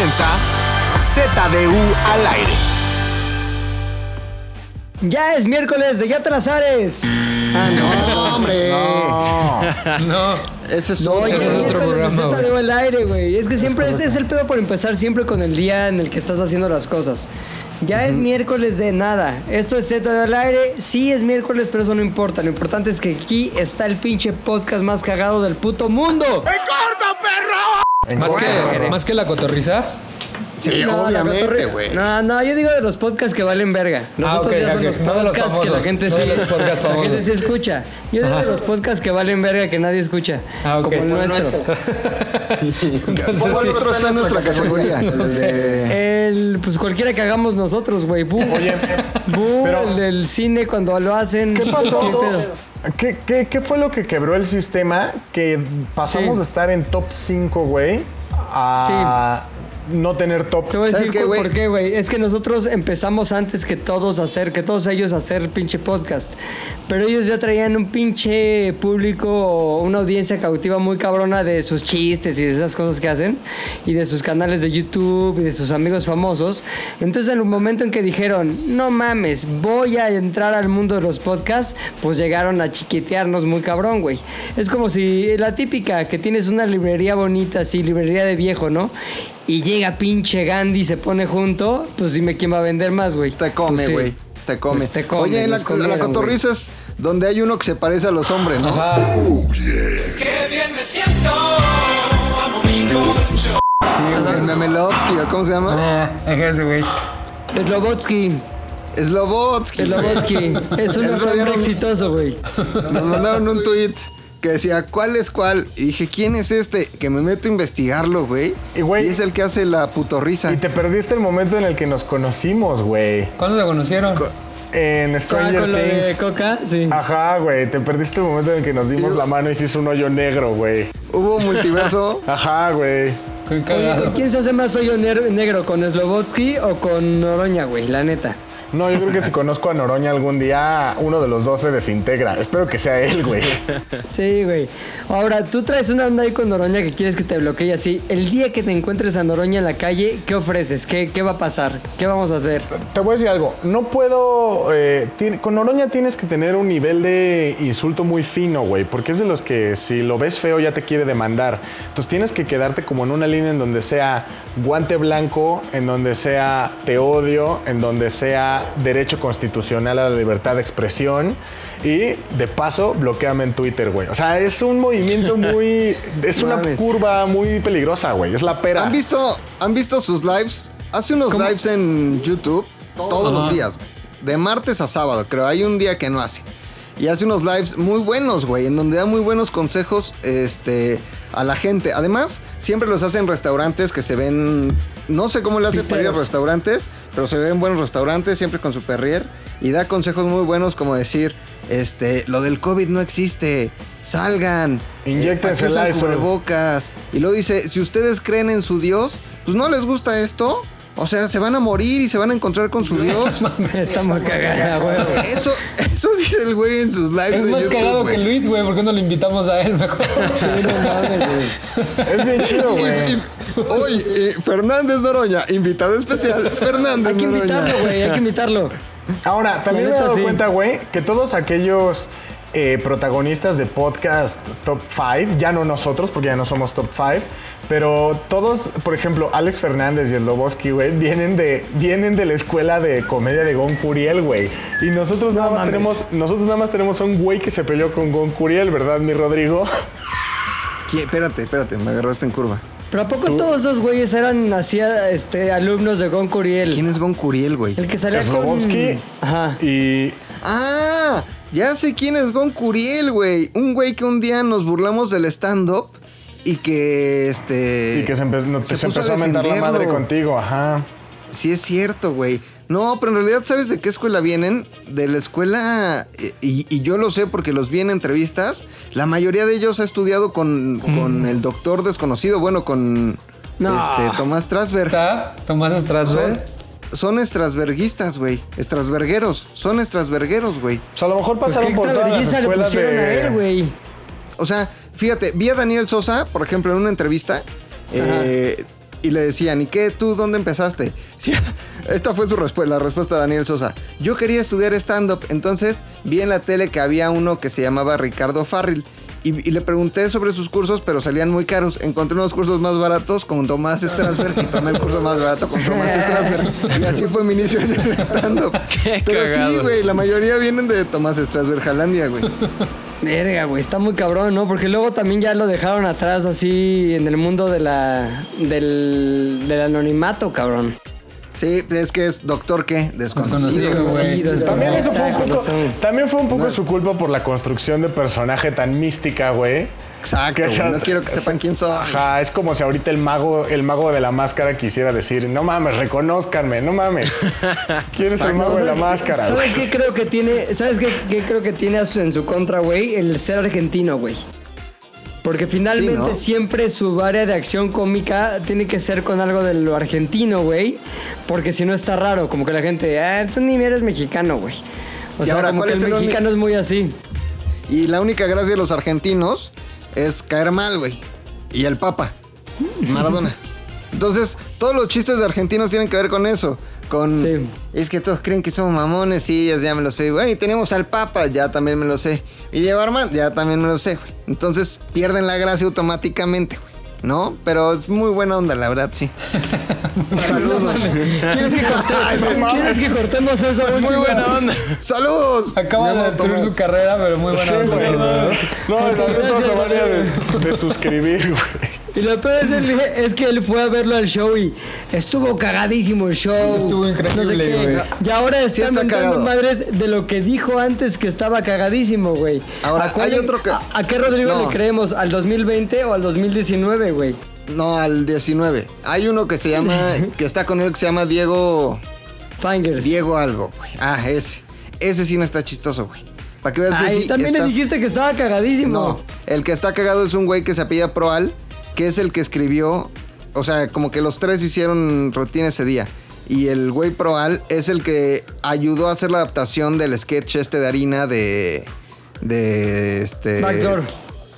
comienza ZDU al aire. Ya es miércoles de Ya Trazares. Ah, No, hombre. No, Ese es No, Ese es otro programa, ZDU al aire, güey. Es que siempre ese es el pedo por empezar siempre con el día en el que estás haciendo las cosas. Ya es miércoles de nada. Esto es ZDU al aire. Sí es miércoles, pero eso no importa. Lo importante es que aquí está el pinche podcast más cagado del puto mundo. Más que, más que la cotorriza. Sí, No, la obviamente, güey. No, no, yo digo de los podcasts que valen verga. Ah, otros ok, ya son ok. los No podcasts que la famosos, gente no sí, de los podcasts la gente sí escucha. Yo digo de los podcasts que valen verga que nadie escucha. Ah. Como el nuestro. ¿Cuál otro está en nuestra categoría? El pues cualquiera que hagamos nosotros, güey. Boom. Oye, Boom, pero- el del cine cuando lo hacen. ¿Qué pasó? ¿Qué pedo? ¿Qué, qué, qué fue lo que quebró el sistema? Que pasamos Sí. de estar en top 5, güey, a no tener top. Te voy a ¿Sabes decir qué, por- qué, güey. Es que nosotros empezamos antes que todos a hacer, que todos ellos a hacer pinche podcast. Pero ellos ya traían un pinche público, una audiencia cautiva muy cabrona de sus chistes y de esas cosas que hacen. Y de sus canales de YouTube y de sus amigos famosos. Entonces, en un momento en que dijeron, no mames, voy a entrar al mundo de los podcasts, pues llegaron a chiquitearnos muy cabrón, güey. Es como si la típica que tienes una librería bonita, así, librería de viejo, ¿no? Y llega pinche Gandhi, se pone junto, pues dime quién va a vender más, güey. Te come, Pues sí. güey. Te come. Pues te come, Oye, la, comieron, la cotorriza es donde hay uno que se parece a los hombres, ¿no? Ajá. El Memelovsky, ¿o ¿cómo se llama? Ah, ese güey. Slobotsky, Slobotsky. Slobotsky. es un hombre exitoso, güey. Nos mandaron un tweet que decía, ¿cuál es cuál? Y dije, ¿quién es este? Que me meto a investigarlo, güey. Y, güey- es el que hace la putorrisa. Y te perdiste el momento en el que nos conocimos, güey. ¿Cuándo se conocieron? En Ah, Stranger con lo de Things. Coca, sí. Ajá, güey. Te perdiste el momento en el que nos dimos la mano y se hizo un hoyo negro, güey. Hubo multiverso. Ajá, güey. Qué Oye, cagado. ¿con quién se hace más hoyo negro? ¿Con Slobotsky o con Noroña, güey? La neta. No, yo creo que si conozco a Noroña algún día, uno de los dos se desintegra. Espero que sea él, güey. Sí, güey. Ahora, tú traes una onda ahí con Noroña que quieres que te bloquee así. El día que te encuentres a Noroña en la calle, ¿qué ofreces? ¿Qué, qué va a pasar? ¿Qué vamos a hacer? Te voy a decir algo. No puedo. eh, con Noroña tienes que tener un nivel de insulto muy fino, güey. Porque es de los que si lo ves feo ya te quiere demandar. Entonces tienes que quedarte como en una línea en donde sea guante blanco, en donde sea te odio, en donde sea derecho constitucional a la libertad de expresión. Y de paso, bloqueame en Twitter, güey. O sea, es un movimiento muy. Es una Mames. curva muy peligrosa, güey. Es la pera. ¿Han visto, ¿Han visto sus lives? Hace unos lives en YouTube todos los días. güey. De martes a sábado, creo. Hay un día que no hace. Y hace unos lives muy buenos, güey, en donde da muy buenos consejos este, a la gente. Además, siempre los hace en restaurantes que se ven. No sé cómo le hace para ir a Piteros. restaurantes, pero se ven buenos restaurantes, siempre con su perrier. Y da consejos muy buenos, como decir: este, lo del COVID no existe. Salgan. Inyéctense ¿para qué usan Lysol? cubrebocas? Y luego dice: si ustedes creen en su Dios, pues no les gusta esto. O sea, se van a morir y se van a encontrar con su Dios. Estamos cagada, güey. Eso, eso dice el güey en sus lives Es de más YouTube, cagado que Luis, güey. ¿Por qué no lo invitamos a él mejor? Sí, no mames, güey. Es bien chido, güey. Y- Oye, eh, Fernández Noroña, invitado especial. Fernández Hay que Noroña. invitarlo, güey. Hay que invitarlo. Ahora, también me he dado sí. cuenta, güey, que todos aquellos eh, protagonistas de podcast top 5, ya no nosotros, porque ya no somos top 5, pero todos, por ejemplo, Alex Fernández y el Loboski, güey, vienen de, vienen de la escuela de comedia de Gon Curiel, güey. Y nosotros nada más mames. tenemos, nosotros nada más tenemos a un güey que se peleó con Gon Curiel, ¿verdad, mi Rodrigo? Espérate, espérate, me agarraste en curva. ¿Pero a poco todos esos güeyes eran así, este, alumnos de Gon Curiel? ¿Quién es Gon Curiel, güey? El que salía con... Slobodsky Ajá. y Ah, ya sé quién es Gon Curiel, güey. Un güey que un día nos burlamos del stand-up y que este. Y que se, empe- se puso empezó a mentar la madre contigo, ajá. Sí, es cierto, güey. No, pero en realidad, ¿sabes de qué escuela vienen? De la escuela, eh, y, y yo lo sé porque los vi en entrevistas. La mayoría de ellos ha estudiado con, con el doctor desconocido, bueno, con No. este, Tomás Strasberg. Está Tomás Son, Strasberg. son estrasberguistas, güey. Estrasbergueros. Son estrasbergueros, güey. O sea, a lo mejor Pues pasaron por todas las le a él, güey. O sea, fíjate, vi a Daniel Sosa, por ejemplo, en una entrevista. eh, y le decían, ¿y qué? ¿Tú dónde empezaste? Sí, esta fue su respuesta, la respuesta de Daniel Sosa. Yo quería estudiar stand-up, entonces vi en la tele que había uno que se llamaba Ricardo Farril. Y, y le pregunté sobre sus cursos, pero salían muy caros. Encontré unos cursos más baratos con Tomás Strasberg y tomé el curso más barato con Tomás Strasberg. Y así fue mi inicio en el stand-up. Pero sí, güey, la mayoría vienen de Tomás Strasberg, Jalandia, güey. Verga, güey, está muy cabrón, ¿no? Porque luego también ya lo dejaron atrás así en el mundo de la del, del anonimato, cabrón. Sí, es que es doctor qué, desconocido. Desconocido. Sí, También, eso fue un poco, también fue un poco No es- su culpa por la construcción de personaje tan mística, güey. Exacto, güey, no quiero que sepan quién soy. Ajá, es como si ahorita el mago, el mago de la máscara quisiera decir, no mames, reconózcanme, no mames. ¿Quién es el mago de la ¿Sabes- máscara? ¿Sabes qué creo que tiene? ¿Sabes qué, qué creo que tiene en su contra, güey? El ser argentino, güey. Porque finalmente Sí, ¿no? siempre su área de acción cómica tiene que ser con algo de lo argentino, güey. Porque si no está raro, como que la gente, ah, tú ni eres mexicano, güey. O Y sea, ahora, como ¿cuál que es el el mexicano es muy así. Y la única gracia de los argentinos es caer mal, güey. Y el Papa, Maradona. Entonces, todos los chistes de argentinos tienen que ver con eso. Con. Sí. Es que todos creen que somos mamones, sí, ya, ya me lo sé. Güey, tenemos al Papa, ya también me lo sé. Y Diego Armando, ya también me lo sé, güey. Entonces, pierden la gracia automáticamente, güey. ¿No? Pero es muy buena onda, la verdad, sí. Saludos. ¿Quieres que, corte- ¿Quieres que cortemos eso? Muy último? buena onda. Saludos. Acaba de destruir Tomás. su carrera, pero muy buena. Sí, onda, güey. ¿no? No, de, güey. de suscribir, güey. Y lo peor es, el- es que él fue a verlo al show y estuvo cagadísimo el show. Estuvo increíble, qué. güey. Y ahora Sí están está madres de lo que dijo antes que estaba cagadísimo, güey. Ahora, ¿A cuál hay otro que- ¿A, a qué Rodrigo No. le creemos? ¿Al 2020 o al 2019, güey? No, al 19. Hay uno que se llama. que está con él que se llama Diego. Fingers. Diego algo, güey. Ah, ese. Ese sí no está chistoso, güey. Para que veas Ay, sí también le dijiste que estaba cagadísimo. No, el que está cagado es un güey que se apellida Proal, que es el que escribió. O sea, como que los tres hicieron rutina ese día. Y el güey Proal es el que ayudó a hacer la adaptación del sketch este de harina de. De este. Backdoor.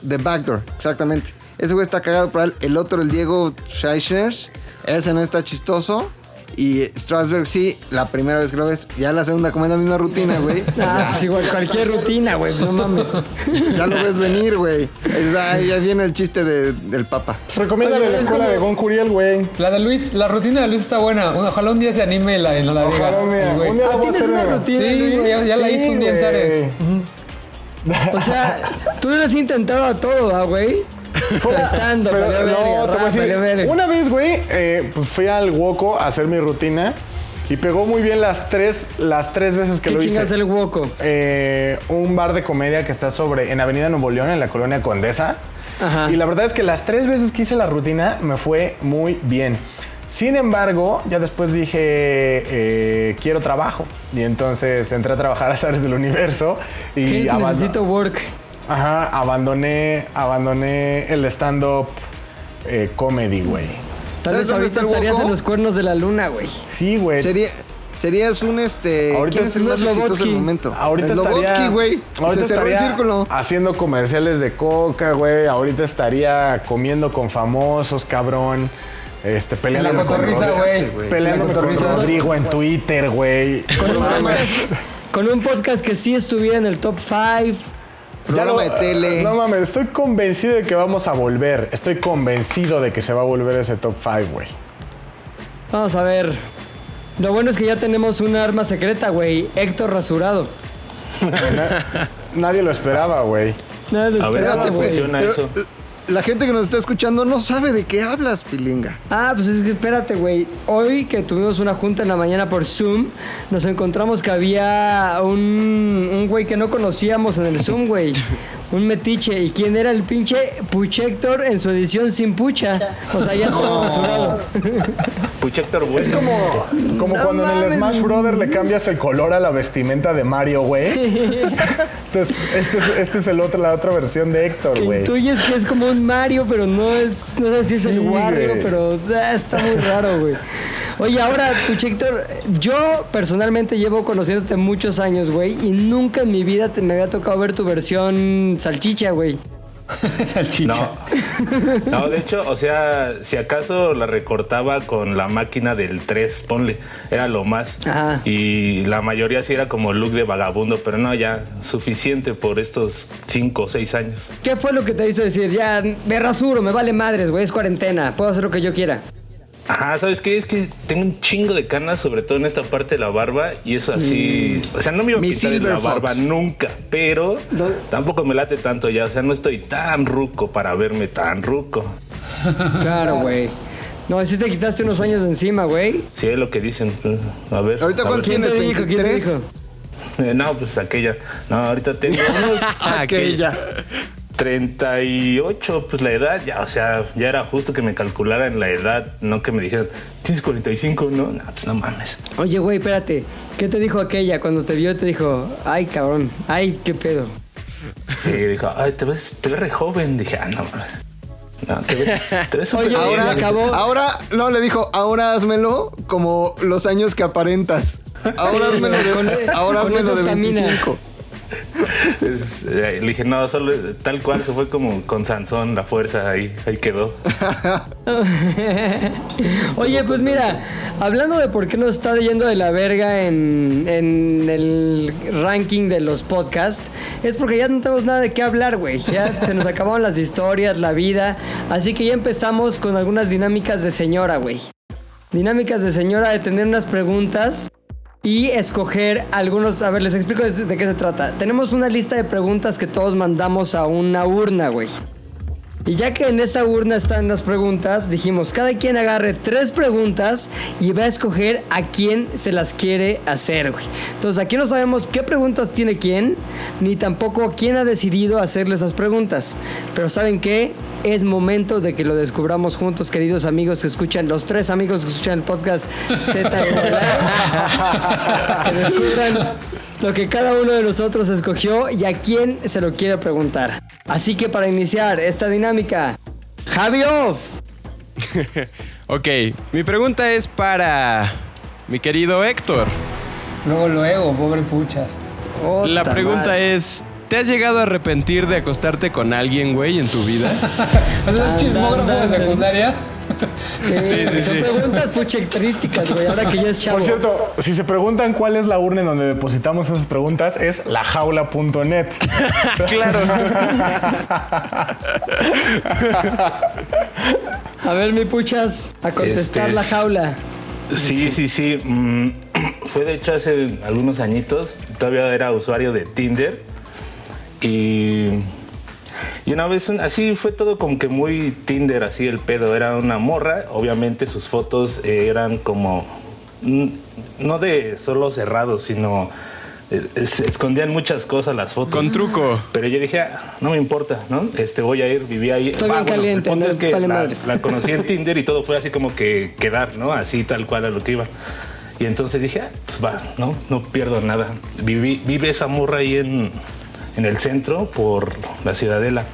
De Backdoor, exactamente. Ese güey está cagado Proal. El otro, el Diego Scheichners, ese no está chistoso. Y Strasberg sí, la primera vez que lo ves. Ya la segunda, como es la misma rutina, güey. Ah, pues igual, cualquier rutina, güey, no mames. Ya lo ves venir, güey. Ya viene el chiste de- del Papa. Recomiéndale la escuela de Gon Curiel, güey. La de Luis, la rutina de Luis está buena. Ojalá un día se anime y la, y no la diga. Ojalá un día, el güey. un día la voy a ¿Tienes hacer. una güey. rutina, Sí, Luis? güey, ya, la hizo un día en güey. Zares. O sea, tú le has intentado a todo, ¿ah, güey? Estando, Pero, no, te voy a decir, una vez, güey, eh, pues fui al Woco a hacer mi rutina y pegó muy bien las tres, las tres veces que ¿Qué lo chingas hice. el hueco? Eh, un bar de comedia que está sobre en Avenida Nuevo León, en la colonia Condesa. Ajá. Y la verdad es que las tres veces que hice la rutina me fue muy bien. Sin embargo, ya después dije, eh, quiero trabajo. Y entonces entré a trabajar a Azares del Universo y abando- necesito work. Ajá, abandoné, abandoné el stand-up eh, comedy, güey. Tal ¿Sabes vez dónde ahorita está el estarías hueco? en los cuernos de la luna, güey. Sí, güey. Sería, serías un este. Ahorita ¿Quién es el es más exitoso Slobodsky. del momento? Ahorita Slobodsky, estaría, güey. ahorita Se cerró el estaría círculo. haciendo comerciales de coca, güey. Ahorita estaría comiendo con famosos, cabrón. Este, peleando La con, cotorriza, Rod- Rodrigo, güey. güey. peleándome La con cotorriza. Rodrigo en Twitter, güey. Con un, con un podcast que sí estuviera en el top 5. Programa de tele. No mames, estoy convencido de que vamos a volver. Estoy convencido de que se va a volver ese top 5, güey. Vamos a ver. Lo bueno es que ya tenemos una arma secreta, güey. Héctor Rasurado. Nadie lo esperaba, güey. Nada lo A ver, esperaba, ¿cómo güey. funciona Pero, eso? La gente que nos está escuchando no sabe de qué hablas, pilinga. Ah, pues es que espérate, güey. Hoy que tuvimos una junta en la mañana por Zoom, nos encontramos que había un, un güey que no conocíamos en el Zoom, güey. Un metiche. ¿Y quién era el pinche Puchector en su edición sin pucha? O sea, ya todo rasurado. Puchector, güey. Es como, como No cuando en el. Smash Brother le cambias el color a la vestimenta de Mario, güey. Entonces, este es, este es el otro, la otra versión de Héctor, güey. intuyes que es como un Mario, pero no es, no sé si es el Sí, Wario, pero ah, está muy raro, güey. Oye, ahora, Puchector, yo personalmente llevo conociéndote muchos años, güey, y nunca en mi vida te- me había tocado ver tu versión salchicha, güey. Salchicha. No. no, de hecho, o sea, si acaso la recortaba con la máquina del 3, ponle, era lo más. Ajá. Y la mayoría sí era como look de vagabundo, pero no, ya, suficiente por estos 5 o 6 años. ¿Qué fue lo que te hizo decir? Ya, me rasuro, me vale madres, güey, es cuarentena, puedo hacer lo que yo quiera. Ajá, ¿sabes qué? Es que tengo un chingo de canas, sobre todo en esta parte de la barba, y eso así. O sea, no me iba a Mi quitar la barba nunca, pero No. tampoco me late tanto ya. O sea, no estoy tan ruco para verme tan ruco. Claro, güey. No, si te quitaste unos años de encima, güey. Sí, es lo que dicen. A ver. ¿Ahorita cuántos ver. ¿Quién te tienes? dijo? ¿Quién te 23. dijo? Eh, No, pues aquella. No, ahorita tengo unos Aquella. 38, pues la edad, ya, o sea, ya era justo que me calcularan la edad, no que me dijeran, tienes 45, no, no, pues no mames. Oye, güey, espérate. ¿Qué te dijo aquella cuando te vio? Te dijo, ay, cabrón, ay, qué pedo. Sí, dijo, ay, te ves, te ves re joven. Dije, ah, no, mames. no, te ves, te ves Oye. Ahora, acabó. ahora, no, le dijo, ahora házmelo como los años que aparentas. Ahora házmelo de, con- ahora con házmelo de estamina. 25. Es- eh, le dije, no, solo tal cual, se fue como con Sansón, la fuerza, ahí, ahí quedó. Oye, pues mira, hablando de por qué nos está yendo de la verga en, en el ranking de los podcasts, es porque ya no tenemos nada de qué hablar, güey. Ya se nos acabaron las historias, la vida. Así que ya empezamos con algunas dinámicas de señora, güey. Dinámicas de señora de tener unas preguntas y escoger algunos. A ver, les explico de, qué se trata. Tenemos una lista de preguntas que todos mandamos a una urna, güey. Y ya que en esa urna están las preguntas, dijimos, cada quien agarre tres preguntas y va a escoger a quién se las quiere hacer, güey. Entonces aquí no sabemos qué preguntas tiene quién, ni tampoco quién ha decidido hacerle esas preguntas. Pero ¿saben qué? Es momento de que lo descubramos juntos, queridos amigos que escuchan, los tres amigos que escuchan el podcast Z. que descubran lo que cada uno de nosotros escogió y a quién se lo quiere preguntar. Así que para iniciar esta dinámica, Javi Off. Ok, mi pregunta es para mi querido Héctor. Luego, luego, pobre puchas. La Ota pregunta madre. es, ¿te has llegado a arrepentir de acostarte con alguien, güey, en tu vida? ¿Es un chismógrafo de secundaria? Sí, Sí, sí, son sí. preguntas puchectrísticas, güey, ahora que ya es chavo. Por cierto, si se preguntan cuál es la urna en donde depositamos esas preguntas, es lajaula.net. claro. A ver, mi puchas, a contestar Este la jaula. Sí, sí, sí. mm, fue de hecho hace algunos añitos. Todavía era usuario de Tinder. Y, y una vez, así fue todo como que muy Tinder, así el pedo. Era una morra. Obviamente sus fotos eh, eran como. No de solo cerrados, sino. eh, escondían muchas cosas las fotos. Con truco. Pero yo dije, "Ah, no me importa, ¿no? Este, voy a ir, viví ahí. Estoy bien el caliente, punto no es que la, conocí en Tinder y todo fue así como que quedar, ¿no? Así tal cual a lo que iba. Y entonces dije, ah, pues va, ¿no? No pierdo nada. Viví, vive esa morra ahí en, en el centro por la ciudadela.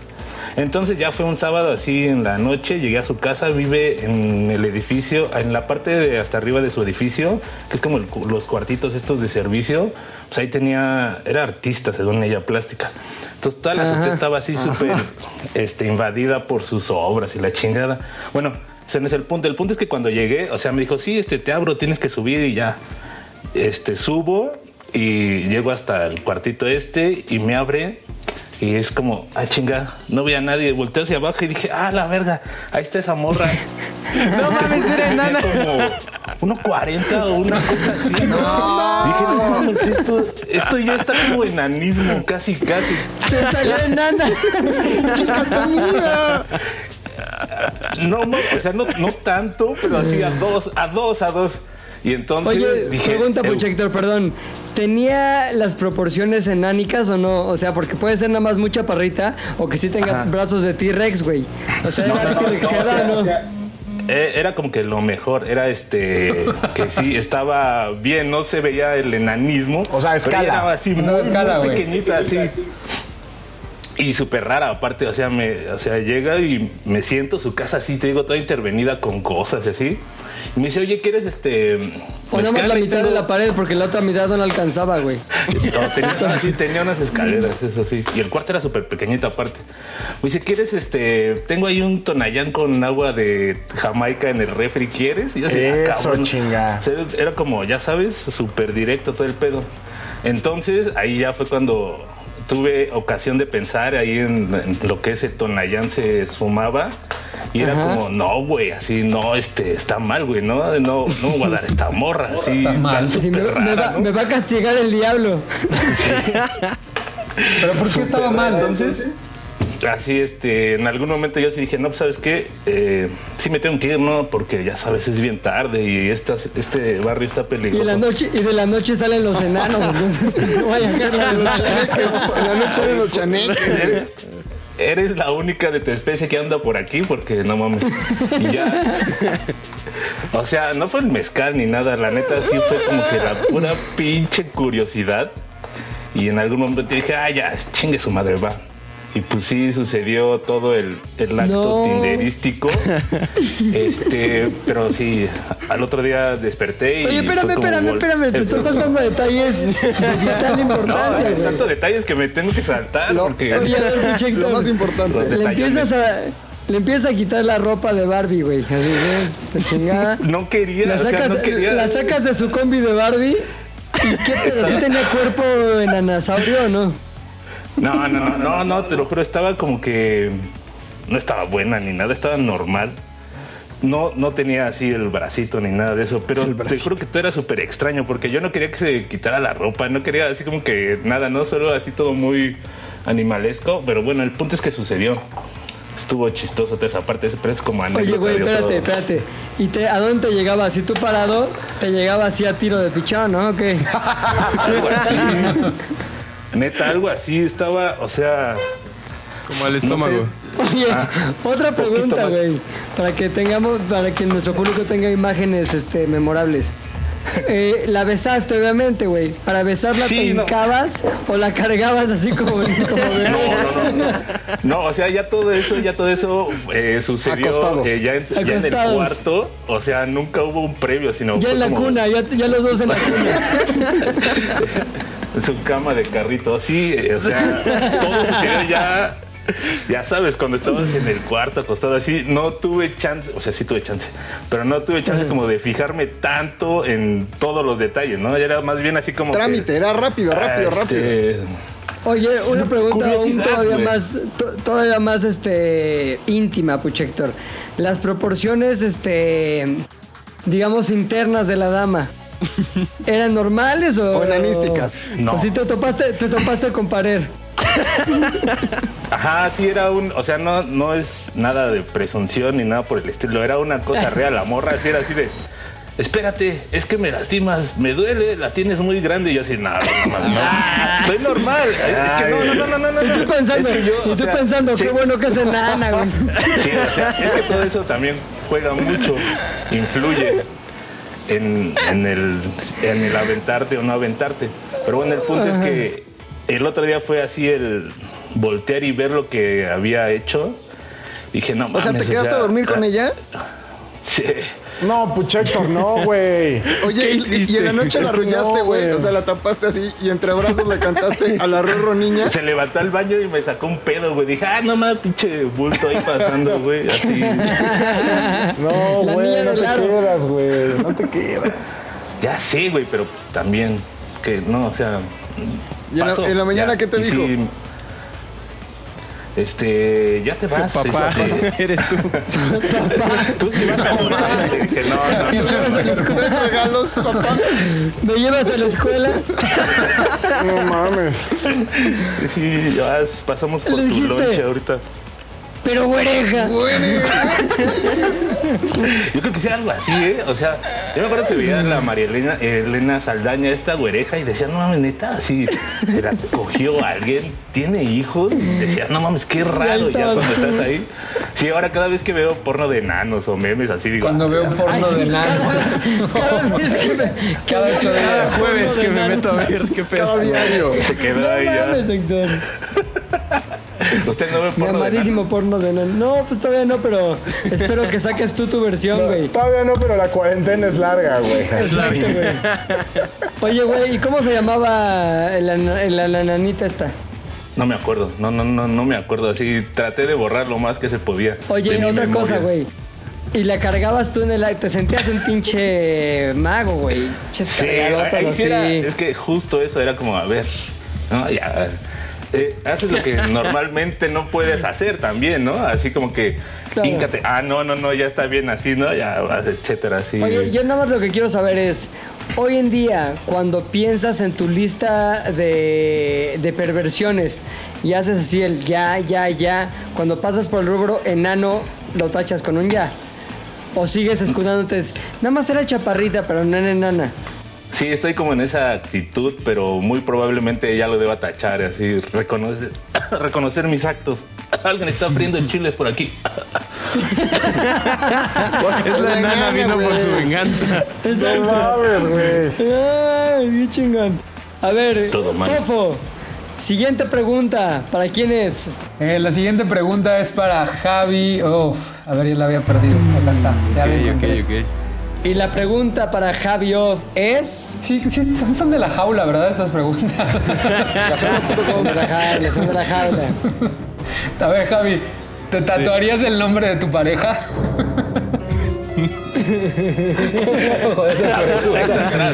Entonces ya fue un sábado así en la noche, llegué a su casa, vive en el edificio, en la parte de hasta arriba de su edificio, que es como el los cuartitos estos de servicio, pues ahí tenía, era artista según ella, plástica. Entonces toda la azotea estaba así súper este, invadida por sus obras y la chingada. Bueno, ese no es el punto. El punto es que cuando llegué, o sea, me dijo, sí, este, te abro, tienes que subir y ya. Este, subo y llego hasta el cuartito este y me abre y es como, ah, chinga, no vi a nadie. Volteo hacia abajo y dije, ah, la verga, ahí está esa morra. No mames, era enana. como 1.40 o una cosa así. Dije, no mames, esto, esto ya está como enanismo, casi, casi. Se salió enana. No, no, o sea, no, no tanto, pero así a dos, a dos, a dos. Y entonces Oye, dije. pregunta. Puchector, perdón. ¿Tenía las proporciones enánicas o no? O sea, porque puede ser nada más mucha parrita o que sí tenga Ajá. brazos de T-Rex, güey. O sea, ¿era no, T-Rexiada no, o o no? Eh, Era como que lo mejor, era este, que sí, estaba bien, no se veía el enanismo. O sea, pero escala. Era así, muy, escala, muy güey. pequeñita, así. Y súper rara, aparte, o sea, me, o sea, llega y me siento su casa así, te digo, toda intervenida con cosas y así. Y me dice, oye, ¿quieres este. Ponemos la mitad de la pared porque la otra mitad no alcanzaba, güey. no, tenía, sí, tenía unas escaleras, eso sí. Y el cuarto era súper pequeñito aparte. Me dice, ¿quieres este? Tengo ahí un tonallán con agua de Jamaica en el refri, ¿quieres? Y yo así, "Ah, Eso, cabrón". chinga. O sea, era como, ya sabes, súper directo todo el pedo. Entonces, ahí ya fue cuando tuve ocasión de pensar ahí en, en lo que ese tonallán se esfumaba. Y era Ajá. como, no, güey, así, no, este, está mal, güey, no, no, no me voy a dar esta morra, así, Está mal. tan Sí, me, va, ¿no? me va a castigar el diablo. Pero ¿por qué estaba mal? Entonces, así, este, en algún momento yo sí dije, no, pues, ¿sabes qué? Eh, sí me tengo que ir, ¿no? Porque ya sabes, es bien tarde y estas- este barrio está Y, peligroso. en la noche, y de la noche salen los enanos, entonces no vaya a ser la en la noche eran los chaneques. Eres la única de tu especie que anda por aquí porque no mames. Y ya. O sea, no fue el mezcal ni nada, la neta sí fue como que la pura pinche curiosidad. Y en algún momento dije, ah, ya, chingue su madre, va. Y pues sí, sucedió todo el, el acto No. tinderístico. Este, pero sí, al otro día desperté y. Oye, espérame, espérame, espérame, te estás saltando detalles de No, importancia, tantos detalles que me tengo que saltar Lo- porque. Oye, Lo más importante. le empiezas a... Le empiezas a quitar la ropa de Barbie, güey. ¿no? Chingada. No quería, La o sea, sacas, no quería. la sacas de su combi de Barbie. ¿Y qué? ¿Sí tenía cuerpo en anasaurio o no? No, no, no, no, no, te lo juro, estaba como que no estaba buena ni nada, estaba normal. No, no tenía así el bracito ni nada de eso, pero te juro que todo era súper extraño porque yo no quería que se quitara la ropa, no quería así como que nada, no, solo así todo muy animalesco, pero bueno, el punto es que sucedió. Estuvo chistoso toda esa parte, pero es como anécdota. Oye, güey, espérate, espérate. ¿Y te, a dónde te llegaba? Si tú parado, te llegaba así a tiro de pichón, ¿no? ¿O qué? Neta, algo así estaba, o sea, Como al estómago. Oye, otra poquito pregunta, güey. Para que tengamos, para que nuestro público tenga imágenes este, memorables. Eh, la besaste, obviamente, güey. Para besarla Sí, te no. hincabas o la cargabas así como, como bebé? No, no, no, no. No, o sea, ya todo eso, ya todo eso eh, sucedió Acostados. eh, ya, en, ya en el cuarto. O sea, nunca hubo un previo, sino Ya en la como cuna, ya, ya los dos en la cuna. En su cama de carrito. Sí, eh, o sea, todo sucedió ya. Ya sabes, cuando estabas en el cuarto acostado así, no tuve chance, o sea, sí tuve chance, pero no tuve chance como de fijarme tanto en todos los detalles, ¿no? Ya era más bien así como. que, Trámite, era rápido, rápido, ah, rápido. este, Oye, una pregunta aún todavía más, to- todavía más este íntima, Puchector. Las proporciones, este, digamos, internas de la dama. ¿Eran normales o...? O enanísticas. No. O si te topaste, te topaste con pared. Ajá, sí era un, o sea, no, no es nada de presunción ni nada por el estilo, era una cosa real, la morra así era así de, espérate, es que me lastimas, me duele, la tienes muy grande y yo así, nada, no, no, no, estoy normal, es que no, no, no, no, no, no, Y tú no, pensando, es que yo, y o tú sea, pensando, sí, qué bueno que es enana, güey. Sí, o sea, es que todo eso también juega mucho, influye en, en el, en el aventarte o no aventarte. Pero bueno, el punto es que el otro día fue así el voltear y ver lo que había hecho. Dije, no O sea, ¿te mames, quedaste a dormir con ella? Sí. No, Puchector, no, güey. Oye, y, y en la noche la no, güey. o sea, la tapaste así y entre brazos le cantaste a la Rorro niña. Se levantó al baño y me sacó un pedo, güey. Dije, ah, no mames, pinche bulto ahí pasando, güey. Así. No, La güey, no te quedas, güey. No te quedas. Ya sé, güey, pero también que no, o sea. ¿Y en la- en la mañana qué te Y dijo? sí, este, ya te vas. Papá, este, eres tú. Tú sí vas a dije, no, no, Me llevas a la escuela. Regalos, papá. Me llevas a la escuela. No mames. Sí, ya pasamos por tu lonche ahorita. Pero güereja. Yo creo que sea algo así, ¿eh? O sea, yo me acuerdo que veía a la María Elena, Elena Saldaña, esta güereja, y decía, no mames, neta, así, se la cogió alguien, tiene hijos, y decía, no mames, qué raro ya cuando estás ahí. Sí, ahora cada vez que veo porno de enanos o memes así, digo, Cuando "Ah, veo porno de enanos. Cada vez que me, Cada Cada jueves que me meto a ver qué pedo. Cada diario. se quedó No ahí ya. mames, Héctor. ¿Usted no ve Mi porno de amadísimo porno de enano. No, pues todavía no, pero espero que saques tú tu versión, güey. Todavía no, pero la cuarentena es larga, güey. Exacto, güey. Oye, güey, ¿y cómo se llamaba la, la, la nanita esta? No me acuerdo, no, no, no, no me acuerdo. Así traté de borrar lo más que se podía. de Oye, otra memoria. cosa, güey. Y la cargabas tú en el aire, te sentías un pinche mago, güey. Sí, ahí sí era- es que justo eso era como, a ver, ¿no? Ya, eh, haces lo que normalmente no puedes hacer también, ¿no? Así como que, Claro. ah, no, no, no, ya está bien así, ¿no? Ya, etcétera, así. Oye, yo nada más lo que quiero saber es, hoy en día, cuando piensas en tu lista de, de perversiones y haces así el ya, ya, ya, cuando pasas por el rubro enano, lo tachas con un ya. O sigues escudándote, es, nada más era chaparrita, pero no era enana. Sí, estoy como en esa actitud, pero muy probablemente ya lo deba tachar, así, reconocer, reconocer mis actos. Alguien está abriendo chiles por aquí. Es la nana vino por su venganza. No mames, güey. Ay, qué chingón. A ver, Todo. Fofo, siguiente pregunta, ¿para quién es? Eh, la siguiente pregunta es para Javi. Uf, a ver, ya la había perdido. Acá está. Ya la Ok, encontré. ok, ok. Y la pregunta para Javi Off es... Sí, sí, son, de la jaula, ¿verdad? Estas preguntas. Son de la jaula, son de la jaula. A ver, Javi, ¿te tatuarías el nombre de tu pareja?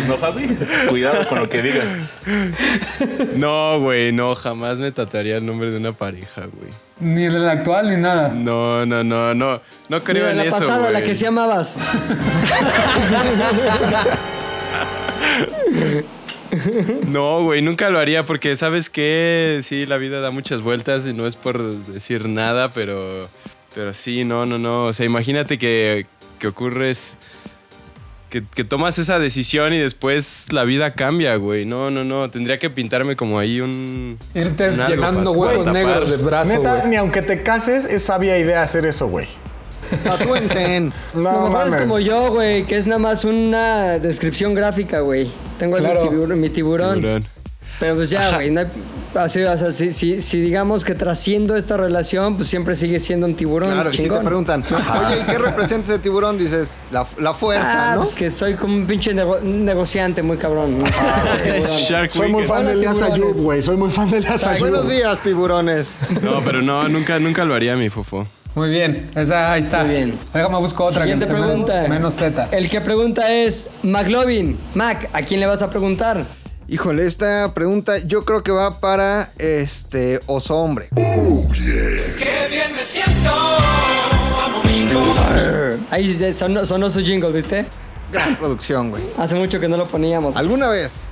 ¿no, Javi? Cuidado con lo que digas. No, güey, no, jamás me tatuaría el nombre de una pareja, güey. Ni el actual ni nada. No, no, no, no. No creo Mira, en la eso, pasada, la que sí amabas. No, güey, nunca lo haría porque, ¿sabes qué? Sí, la vida da muchas vueltas y no es por decir nada, pero, pero sí, no, no, no. O sea, imagínate que, que ocurres, que, que tomas esa decisión y después la vida cambia, güey. No, no, no. Tendría que pintarme como ahí un... Irte un llenando huevos negros de brazo, Neta, güey. ni aunque te cases, es sabia idea hacer eso, güey. Tatúense en. No, a lo mejor es como yo, güey, que es nada más una descripción gráfica, güey. Tengo mi, Claro. tibur- mi tiburón. Tiburón. Pero pues ya, güey, no hay- así, o sea, si, si- si digamos que trasciendo esta relación, pues siempre sigue siendo un tiburón. Claro, y si te preguntan, oye, ¿y qué representa ese tiburón? Dices, la, la fuerza, Ah, ¿no? pues que soy como un pinche nego- negociante muy cabrón. ¿no? Shark Soy muy fan de Las tiburones. Ayub, güey. Soy muy fan de Las Ayub. Buenos días, tiburones. No, pero no, nunca, nunca lo haría mi fofo. Muy bien, esa ahí está. Muy bien. Déjame busco otra Siguiente que pregunta. menos teta. El que pregunta es McLovin. Mac, ¿a quién le vas a preguntar? Híjole, esta pregunta yo creo que va para este oso hombre. Ahí se- sonó, sonó su jingle, ¿viste? Gran producción, güey. Hace mucho que no lo poníamos. ¿Alguna vez?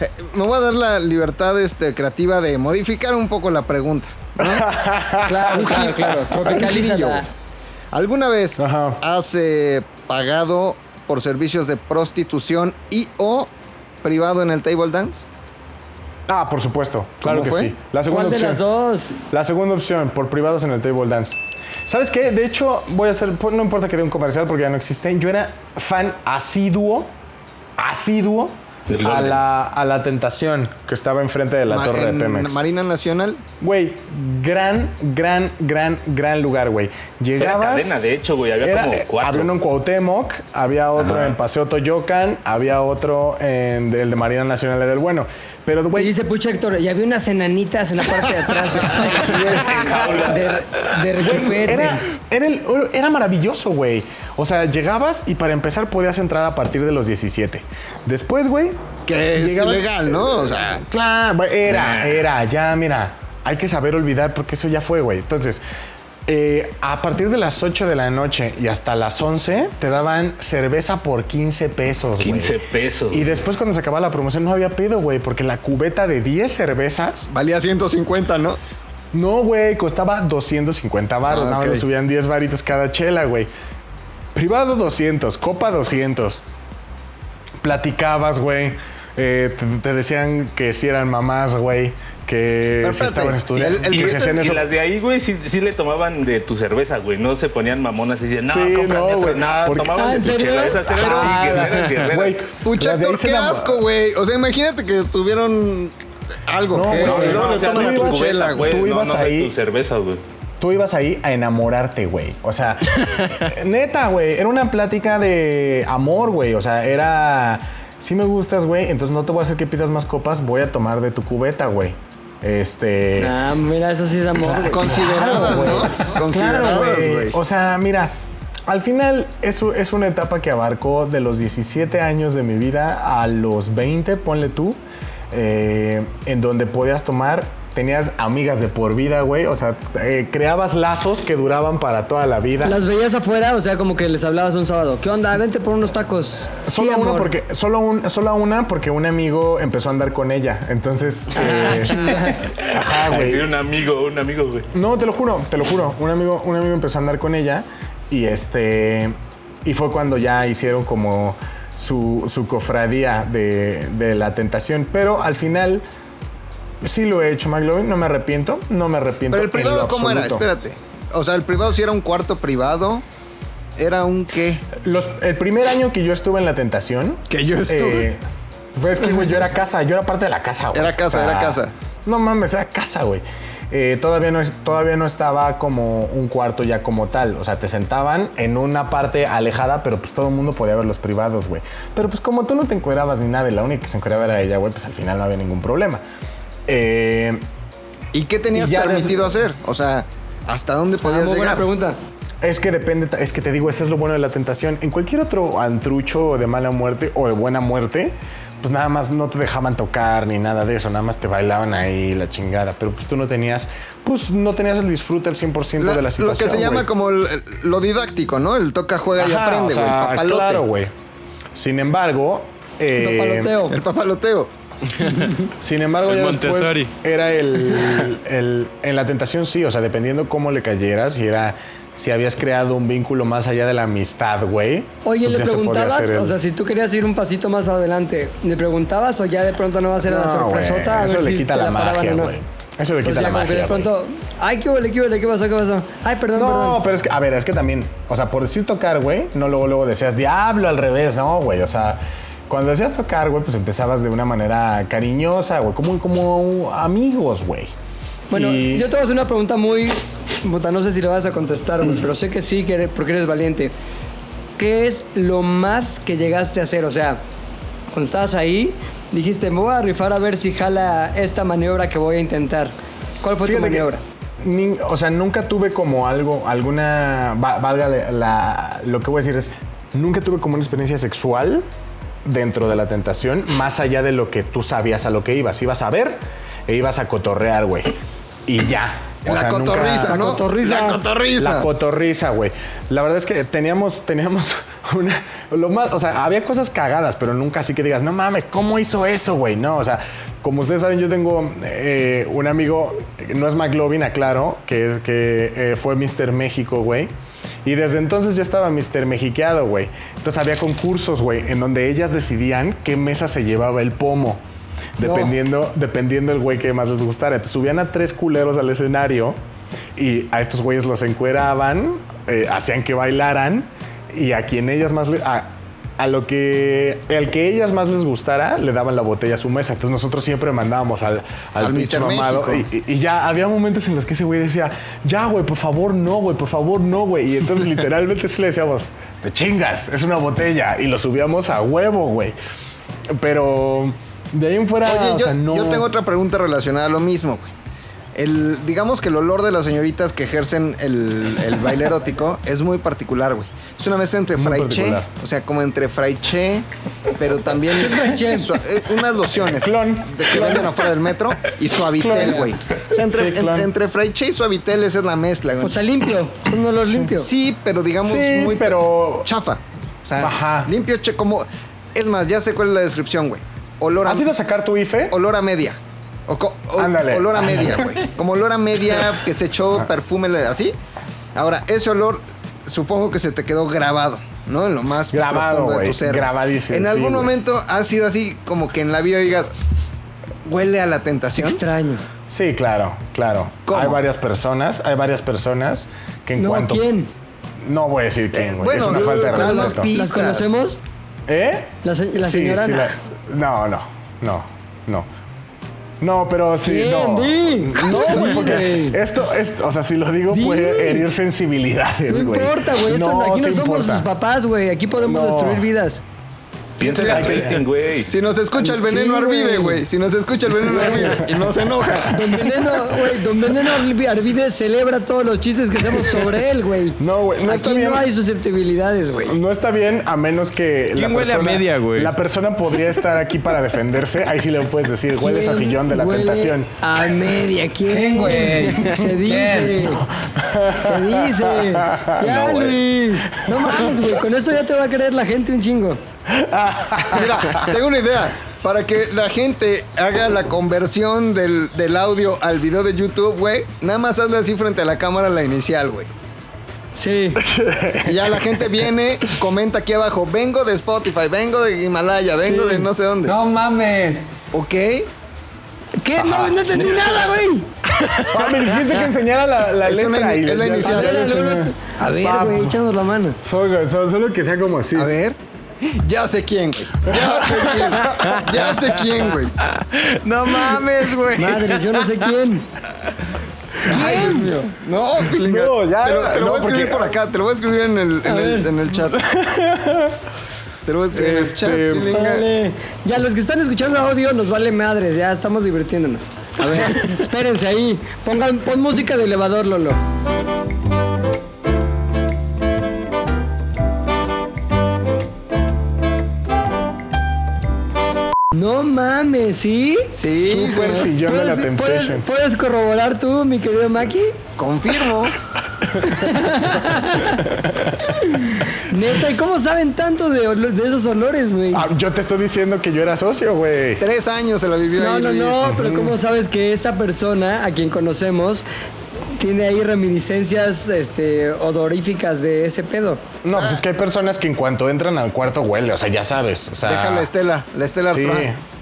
eh, me voy a dar la libertad este, creativa de modificar un poco la pregunta. Claro, claro, claro. Tropicalízala. ¿Alguna vez Ajá. has eh, pagado por servicios de prostitución y o privado en el table dance? Ah, por supuesto. Claro ¿Cómo que fue? sí. La segunda ¿Cuál de opción. las dos? La segunda opción, por privados en el table dance. ¿Sabes qué? De hecho, voy a hacer, no importa que dé un comercial porque ya no existe. Yo era fan asiduo, asiduo a Golden. la, a la tentación que estaba enfrente de la Ma- torre de en Pemex. Marina Nacional. Güey, gran, gran, gran, gran lugar, güey. Era Llegabas. cadena, de hecho, güey. Había Era- como eh, cuatro. Había uno en Cuauhtémoc, había otro Ajá. en Paseo Toyocan, había otro en el de Marina Nacional, era el bueno. Pero, Y güey, dice Pucha Héctor, y había unas enanitas en la parte de atrás. de, de. Era, era, el- era maravilloso, güey. O sea, llegabas y para empezar podías entrar a partir de los 17. Después, güey. Que es ilegal, ¿no? O sea, Claro, güey, era, era, ya, mira. Hay que saber olvidar porque eso ya fue, güey. Entonces, eh, a partir de las 8 de la noche y hasta las 11 te daban cerveza por 15 pesos, güey. 15 pesos. Y después cuando se acababa la promoción no había pedo, güey, porque la cubeta de 10 cervezas, valía 150, ¿no? no, güey, costaba 250 baros. Ah, Nada más subían 10 varitos cada chela, güey. Privado 200, copa 200. Platicabas, güey. Eh, te, te decían que si eran mamás, güey. Que Pero si espérate, estaban estudiando. el- el Y, las de ahí, güey, sí, sí le tomaban de tu cerveza, güey. No se ponían mamonas y decían, no, Sí, no, güey, No, porque- tomaban Ah, de ¿en tu chela. Guerreras. Güey, Pucha, las de ahí Héctor, se qué asco, güey. O sea, imagínate que tuvieron Algo. No, güey. No, le toman a tu chela, güey. Tú no, ibas ahí- tu cerveza, güey. Tú ibas ahí a enamorarte, güey. O sea, neta, güey. Era una plática de amor, güey. O sea, era. Si me gustas, güey. Entonces no te voy a hacer que pidas más copas. Voy a tomar de tu cubeta, güey. Este. Ah, mira, eso sí es amor. güey. Consideradas, güey. ¿no? Claro, Consideradas, güey. O sea, mira, al final es, es una etapa que abarcó de los 17 años de mi vida a los 20, ponle tú, eh, en donde podías tomar, tenías amigas de por vida, güey. O sea, eh, creabas lazos que duraban para toda la vida. Las veías afuera, o sea, como que les hablabas un sábado. ¿Qué onda? Vente por unos tacos. Solo sí, una amor. porque solo un, solo una porque un amigo empezó a andar con ella. Entonces, eh, ajá, güey. un amigo, un amigo, güey. No, te lo juro, te lo juro. Un amigo, un amigo empezó a andar con ella y este y fue cuando ya hicieron como su, su cofradía de, de la tentación. Pero al final sí lo he hecho, McLovin. No me arrepiento, no me arrepiento. Pero el privado, ¿cómo era? Espérate. O sea, el privado sí era un cuarto privado. Era un qué? Los- el primer año que yo estuve en la tentación. Que yo estuve. eh, pues que, güey, yo era casa, yo era parte de la casa, güey. Era casa, era casa. No mames, era casa, güey. Eh, todavía, no todavía no estaba como un cuarto ya como tal. O sea, te sentaban en una parte alejada, pero pues todo el mundo podía ver los privados, güey. Pero pues como tú no te encuerabas ni nada y la única que se encueraba era ella, güey, pues al final no había ningún problema. Eh, ¿Y qué tenías Y permitido des- hacer? O sea, ¿hasta dónde Ah, podías buena llegar? pregunta. Es que depende, es que te digo, ese es lo bueno de la tentación. En cualquier otro antrucho de mala muerte o de buena muerte, pues nada más no te dejaban tocar ni nada de eso, nada más te bailaban ahí la chingada. Pero pues tú no tenías, pues no tenías el disfrute al 100% La- de la lo situación. que se llama como el- el- lo didáctico, ¿no? El toca, juega y aprende, o güey. sea, el papalote. Claro, güey. Sin embargo, eh, Papaloteo. El papaloteo. Sin embargo, El ya después era el, el- En la tentación, sí, o sea, dependiendo cómo le cayeras, si era. Si habías creado un vínculo más allá de la amistad, güey. Oye, pues ¿le se preguntabas? el- O sea, si tú querías ir un pasito más adelante, ¿le preguntabas o ya de pronto no va a ser la No, sorpresota? güey, a eso ver le si quita te la magia, no? güey. Eso le Pues quita ya la magia. de pronto, ay, qué huele, qué huele, qué pasó, qué pasó. Ay, perdón, No, perdón. pero es que, a ver, es que también, o sea, por decir tocar, güey, no luego, luego decías diablo al revés, no, güey, o sea, cuando decías tocar, güey, pues empezabas de una manera cariñosa, güey, como, como amigos, güey. Bueno, Y- yo te voy a hacer una pregunta muy. No sé si le vas a contestar, güey, pero sé que sí, que eres- porque eres valiente. ¿Qué es lo más que llegaste a hacer? O sea, cuando estabas ahí, dijiste, me voy a rifar a ver si jala esta maniobra que voy a intentar. ¿Cuál fue Fíjate tu maniobra? ni- o sea, nunca tuve como algo, alguna, va- valga la, la- lo que voy a decir es, nunca tuve como una experiencia sexual dentro de la tentación, más allá de lo que tú sabías a lo que ibas. Ibas a ver e ibas a cotorrear, güey. Y ya. O la sea, nunca- cotorriza, ¿no? cotorriza. La cotorriza. La cotorriza, güey. La verdad es que teníamos, teníamos una. Lo más, o sea, había cosas cagadas, pero nunca así que digas, no mames, ¿cómo hizo eso, güey? No, o sea, como ustedes saben, yo tengo eh, un amigo, no es McLovin, aclaro, que, que eh, fue Mr. México, güey. Y desde entonces ya estaba Mr. Mexiqueado, güey. Entonces había concursos, güey, en donde ellas decidían qué mesa se llevaba el pomo. Dependiendo, dependiendo el güey que más les gustara. Entonces subían a tres culeros al escenario y a estos güeyes los encueraban, eh, hacían que bailaran y a quien ellas más le- a, a lo que el que ellas más les gustara le daban la botella a su mesa. Entonces nosotros siempre mandábamos al, al, Al pinche mamado y- y ya había momentos en los que ese güey decía, ya güey, por favor no, güey, por favor no, güey. Y entonces literalmente sí le decíamos, te chingas, es una botella y lo subíamos a huevo, güey. Pero de ahí en fuera, Oye, o yo, sea, no. yo tengo otra pregunta relacionada a lo mismo, güey. El, digamos que el olor de las señoritas que ejercen el, el baile erótico es muy particular, güey. Es una mezcla entre fraiche, o sea, como entre fraiche, pero también ¿Qué es eh, unas lociones Clon. de que venden afuera del metro y suavitel, güey. O sea, entre, Sí, entre, fraiche y suavitel esa es la mezcla, güey. O sea, limpio. Son olor limpio. Sí, pero digamos Sí, muy pero- chafa. O sea, Ajá. limpio, che, como es más, ya sé cuál es la descripción, güey. Olor a ¿Has ido a sacar tu IFE? olor a media. O o- Ándale. olor a media, güey. Como olor a media que se echó perfume así. Ahora, ese olor supongo que se te quedó grabado, ¿no? En lo más Grabado, profundo de güey. tu ser. Grabadísimo, En sí, algún güey. momento ha sido así como que en la vida digas, huele a la tentación. Extraño. Sí, claro, claro. ¿Cómo? Hay varias personas, hay varias personas que en No, cuanto... ¿quién? No voy a decir quién, Eh, güey. bueno, es una falta de respeto. ¿Las conocemos? ¿Eh? La se- la Sí, señora sí, no. la- No, no, no, no. No, pero sí, Bien, no. di. No, güey, porque esto, esto, o sea, si lo digo Di. puede herir sensibilidades, No güey. importa, güey. esto- aquí no somos importa. sus papás, güey. Aquí podemos No. destruir vidas. Piensa en el rating, güey. Si nos escucha el veneno Sí, arvide, güey. Si nos escucha el veneno arvide y no se enoja. Don Veneno, güey, Don Veneno Arvides celebra todos los chistes que hacemos sobre él, güey. No, güey, no está Aquí bien. no hay susceptibilidades, güey. No está bien a menos que ¿Quién huele a media, güey? La persona podría estar aquí para defenderse. Ahí sí le puedes decir, hueles a ¿Quién sillón de la huele tentación. A media, ¿quién? ¿Quién, güey? Se dice. Se dice. Ya, No. Luis. No mames, güey. Con esto ya te va a creer la gente un chingo. Mira, tengo una idea. Para que la gente haga la conversión del, del audio al video de YouTube, güey, nada más hazle así frente a la cámara la inicial, güey. Sí. Y ya la gente viene, comenta aquí abajo, vengo de Spotify, vengo de Himalaya, vengo Sí. de no sé dónde. No mames. ¿Ok? ¿Qué? No, no entendí nada, güey. Ah, me dijiste que enseñara la, la Es letra. es la inicial. A ver, güey, échanos la mano. Solo- solo que sea como así. A ver. Ya sé quién, güey. Ya sé quién. Ya sé quién, güey. No mames, güey. Madre, yo no sé quién. Ay, Dios mío. No, Pilinga. No, ya, Te lo, te lo no, voy a escribir porque- por acá, te lo voy a escribir en el, en el, en el chat. Te lo voy a escribir en el chat, Este, Pilinga. Vale. Ya, los que están escuchando audio nos vale madres, ya estamos divirtiéndonos. A ver. Espérense ahí. Pongan, pon música de elevador, Lolo. No mames, ¿sí? Sí, Super señor. sillón de la ¿Puedes, puedes, Temptation. puedes corroborar tú, mi querido Maki? Confirmo. Neta, ¿y cómo saben tanto de esos olores, güey? Ah, yo te estoy diciendo que yo era socio, güey. Tres años se la vivió No, ahí, no, Luis. no, pero ¿cómo sabes que esa persona a quien conocemos tiene ahí reminiscencias este, odoríficas de ese pedo? No, pues es que hay personas que en cuanto entran al cuarto huele, o sea, ya sabes. O sea, Deja la Estela, la Estela Sí.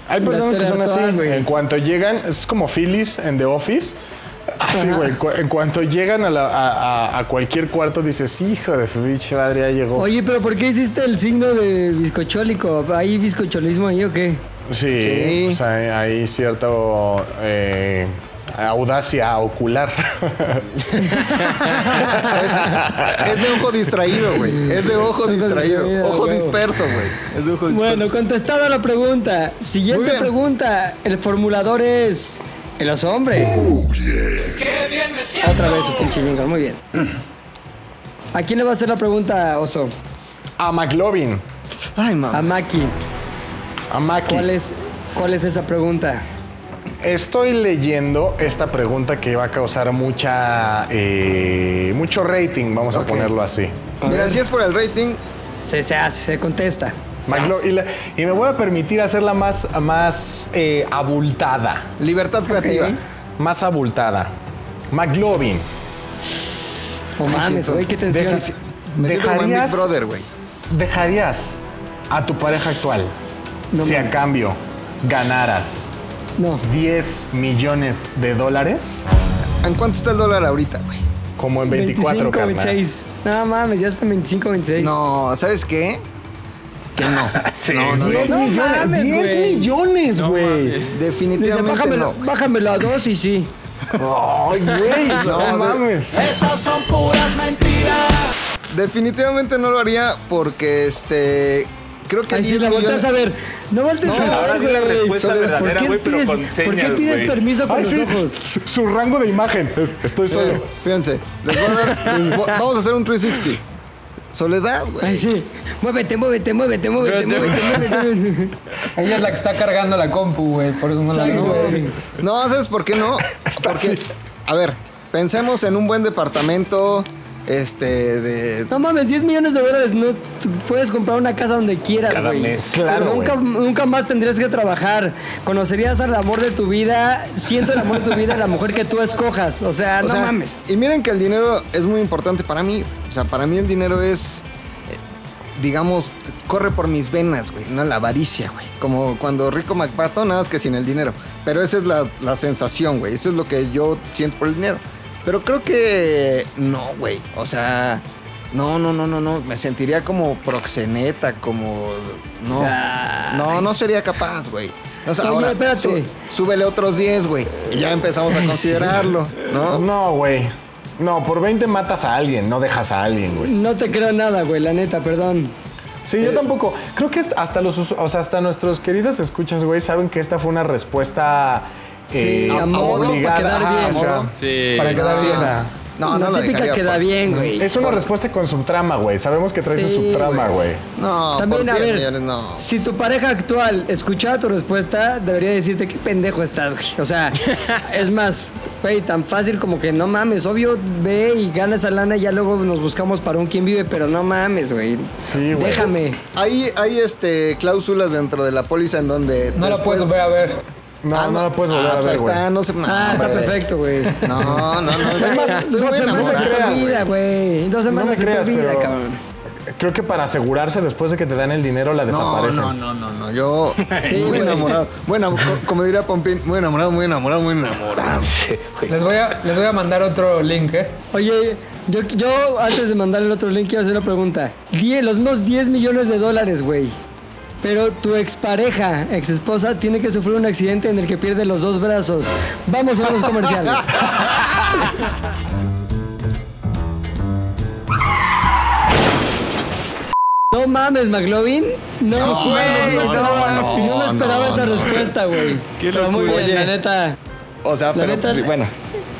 Hay personas que son así, güey. En cuanto llegan, es como Phyllis en The Office. Así, güey. cu- En cuanto llegan a, la- a- a- a cualquier cuarto, dices, hijo de su bicho madre, ya llegó. Oye, pero ¿por qué hiciste el signo de bizcochólico? ¿Hay bizcocholismo ahí o qué? Sí, Sí. pues hay, hay cierto eh, audacia ocular. Es, es de ojo distraído, güey. Es de ojo distraído. Ojo disperso, güey. Es de ojo disperso. Bueno, contestada la pregunta. Siguiente pregunta. El formulador es... El oso hombre. Otra vez su pinche jingle. Muy bien. ¿A quién le va a hacer la pregunta, oso? a McLovin, Ay, A mamá. Maki. a Maki. ¿Cuál es, ¿Cuál es esa pregunta? Estoy leyendo esta pregunta que va a causar mucha eh, mucho rating, vamos a ponerlo así. Es por el rating, Se, se hace, se contesta. McLo- y, la- y me voy a permitir hacerla más, más eh, abultada. libertad creativa. Más abultada. McLovin, Oh mames, güey, qué tensión. Deja- Me siento como en Big ¿Dejarías- Brother, güey. ¿dejarías a tu pareja actual No si a cambio ganaras No. 10 millones de dólares? ¿En cuánto está el dólar ahorita, güey? Como en 24, 25, carnal. 26. No mames, ya está en 25, 26. No, ¿sabes qué? Que no. no, no, no. 10 No millones, mames, 10 güey. millones, güey. Dice, Definitivamente bájamelo, no. bájamelo a dos y sí. Ay, güey, no, No, mames. Definitivamente no lo haría porque este. Creo que Ay, si 10 la volteas a ver. No voltees No, a ver, güey. Solo- ¿Por qué güey, pero pides, con ¿por qué señas, pides güey. permiso con Ay, los sí, ojos? Su, su rango de imagen. es- estoy solo. Eh, fíjense, les voy a dar. les voy- vamos a hacer un 360. Soledad, güey. Ay, sí. Muévete, muévete, muévete, muévete, muévete, muévete. Ella es la que está cargando la compu, güey. Por eso no la Sí, güey. No, ¿sabes por qué no? Porque, a ver, pensemos en un buen departamento, este, de... No mames, 10 millones de dólares. No puedes comprar una casa donde quieras, Cada güey. mes. Claro, nunca, nunca más tendrías que trabajar. Conocerías al amor de tu vida, siendo el amor de tu vida la mujer que tú escojas. O sea, o no sea, mames. Y miren que el dinero es muy importante para mí. O sea, para mí el dinero es, eh, digamos, corre por mis venas, güey. No la avaricia, güey. Como cuando Rico McPato, nada más que sin el dinero. Pero esa es la, la sensación, güey. Eso es lo que yo siento por el dinero. Pero creo que no, güey. O sea, no, no, no, no, no. Me sentiría como proxeneta, como... No, no, no sería capaz, güey. O sea, ahora sú- súbele otros 10, güey. Y ya empezamos a considerarlo, ¿no? No, güey. No, por 20 matas a alguien, no dejas a alguien, güey. No te creo nada, güey, la neta, perdón. Sí, yo tampoco. Creo que hasta los, o sea, hasta nuestros queridos escuchas, güey, saben que esta fue una respuesta Sí, eh, a modo, para quedar Ajá, bien. o sea, Sí. Para quedar sí, bien. o sea, No, no la típica dejaría. queda por- bien, güey. es una respuesta con subtrama, güey. Sabemos que trae Sí, su subtrama, güey. No, También, por a 10 ver, millones, no. si tu pareja actual escuchara tu respuesta, debería decirte qué pendejo estás, güey. O sea, es más, güey, tan fácil como que no mames. Obvio, ve y gana esa lana y ya luego nos buscamos para un quien vive, pero no mames, güey. Sí, güey. Déjame. Hay, hay este, cláusulas dentro de la póliza en donde. No la puedes volver a ver. No, Ah, no la puedes volver ah, a pues ver, ahí güey. está, no no, Ah, está perfecto, güey. No, no, no. más, Estoy Dos semanas enamorado, se te olvida, güey. Dos No semanas me se te creas, olvida, pero cabrón. creo que para asegurarse después de que te dan el dinero la No, desaparecen. no, no, no, no. Yo Sí, muy güey. enamorado. Bueno, co- como diría Pompín, muy enamorado, muy enamorado, muy enamorado. Sí, güey. Les voy a, les voy a mandar otro link, ¿eh? Oye, yo, yo antes de mandar el otro link quiero hacer una pregunta. Die- los mismos 10 millones de dólares, güey. Pero tu expareja, ex esposa, tiene que sufrir un accidente en el que pierde los dos brazos. Vamos a los comerciales. No mames, McLovin. No, No, güey. No, no, esperaba, no, yo no esperaba no, esa no. respuesta, güey. Qué Pero muy bien, la neta. O sea, pero neta- pues, sí, bueno,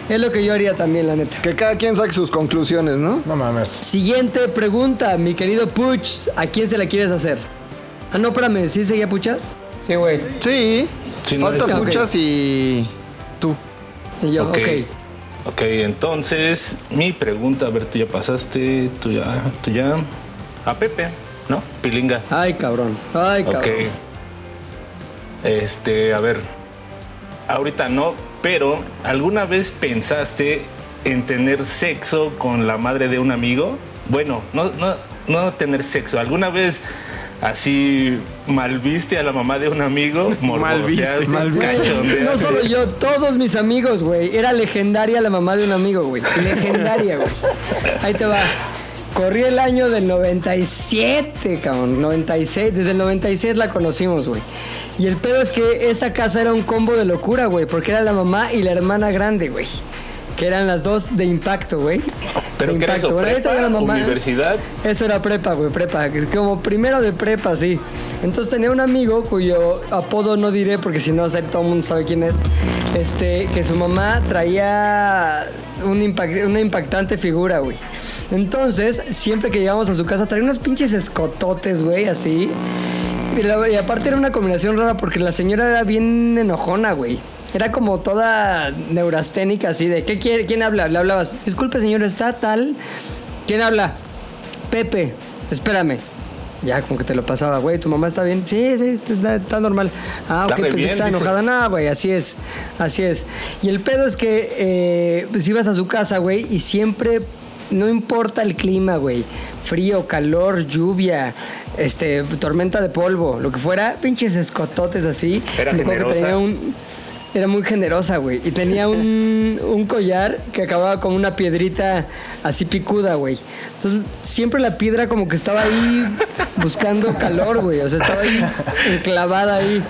Es lo que yo haría también, la neta. que cada quien saque sus conclusiones, ¿no? No mames. Siguiente pregunta, mi querido Puch. ¿A quién se la quieres hacer? Ah, no, espérame, ¿sí seguía Puchas? Sí, güey. Sí. Sí, no, Falta muchas y tú. Y yo, Ok. ok. Ok, entonces mi pregunta, a ver, tú ya pasaste, tú ya, tú ya. A Pepe, ¿no? Pilinga. Ay, cabrón. Ay, cabrón. Ok. Este, a ver. Ahorita no, pero ¿alguna vez pensaste en tener sexo con la madre de un amigo? Bueno, no, no, no tener sexo. ¿Alguna vez así malviste a la mamá de un amigo? Malviste. Malviste. No solo yo, todos mis amigos, güey. Era legendaria la mamá de un amigo, güey. Legendaria, güey. Ahí te va. Corrí el año del 97, cabrón. 96. Desde el 96 la conocimos, güey. Y el pedo es que esa casa era un combo de locura, güey. Porque era la mamá y la hermana grande, güey. Que eran las dos de impacto, güey. ¿Pero qué era eso? ¿Prepa? mamá. ¿Universidad? Eso era prepa, güey, prepa. Como primero de prepa, sí. Entonces tenía un amigo cuyo apodo no diré porque si no va a ser todo el mundo sabe quién es. Este, que su mamá traía un impact- una impactante figura, güey. Entonces, siempre que llegamos a su casa, traía unos pinches escototes, güey, así. Y, la- y aparte era una combinación rara porque la señora era bien enojona, güey. Era como toda neurasténica, así de, ¿qué quiere? ¿Quién habla? Le hablabas, disculpe señor, ¿está tal? ¿Quién habla? Pepe, espérame. Ya, como que te lo pasaba, güey, ¿tu mamá está bien? Sí, sí, está, está normal. Ah, ok, pensé bien, que estaba dice. enojada. No, güey, así es, así es. Y el pedo es que, eh, pues ibas a su casa, güey, y siempre, no importa el clima, güey, frío, calor, lluvia, este, tormenta de polvo, lo que fuera, pinches escototes así. Era Me acuerdo que generosa. tenía un... Era muy generosa, güey. Y tenía un, un collar que acababa con una piedrita así picuda, güey. Entonces, siempre la piedra como que estaba ahí buscando calor, güey. O sea, estaba ahí enclavada ahí.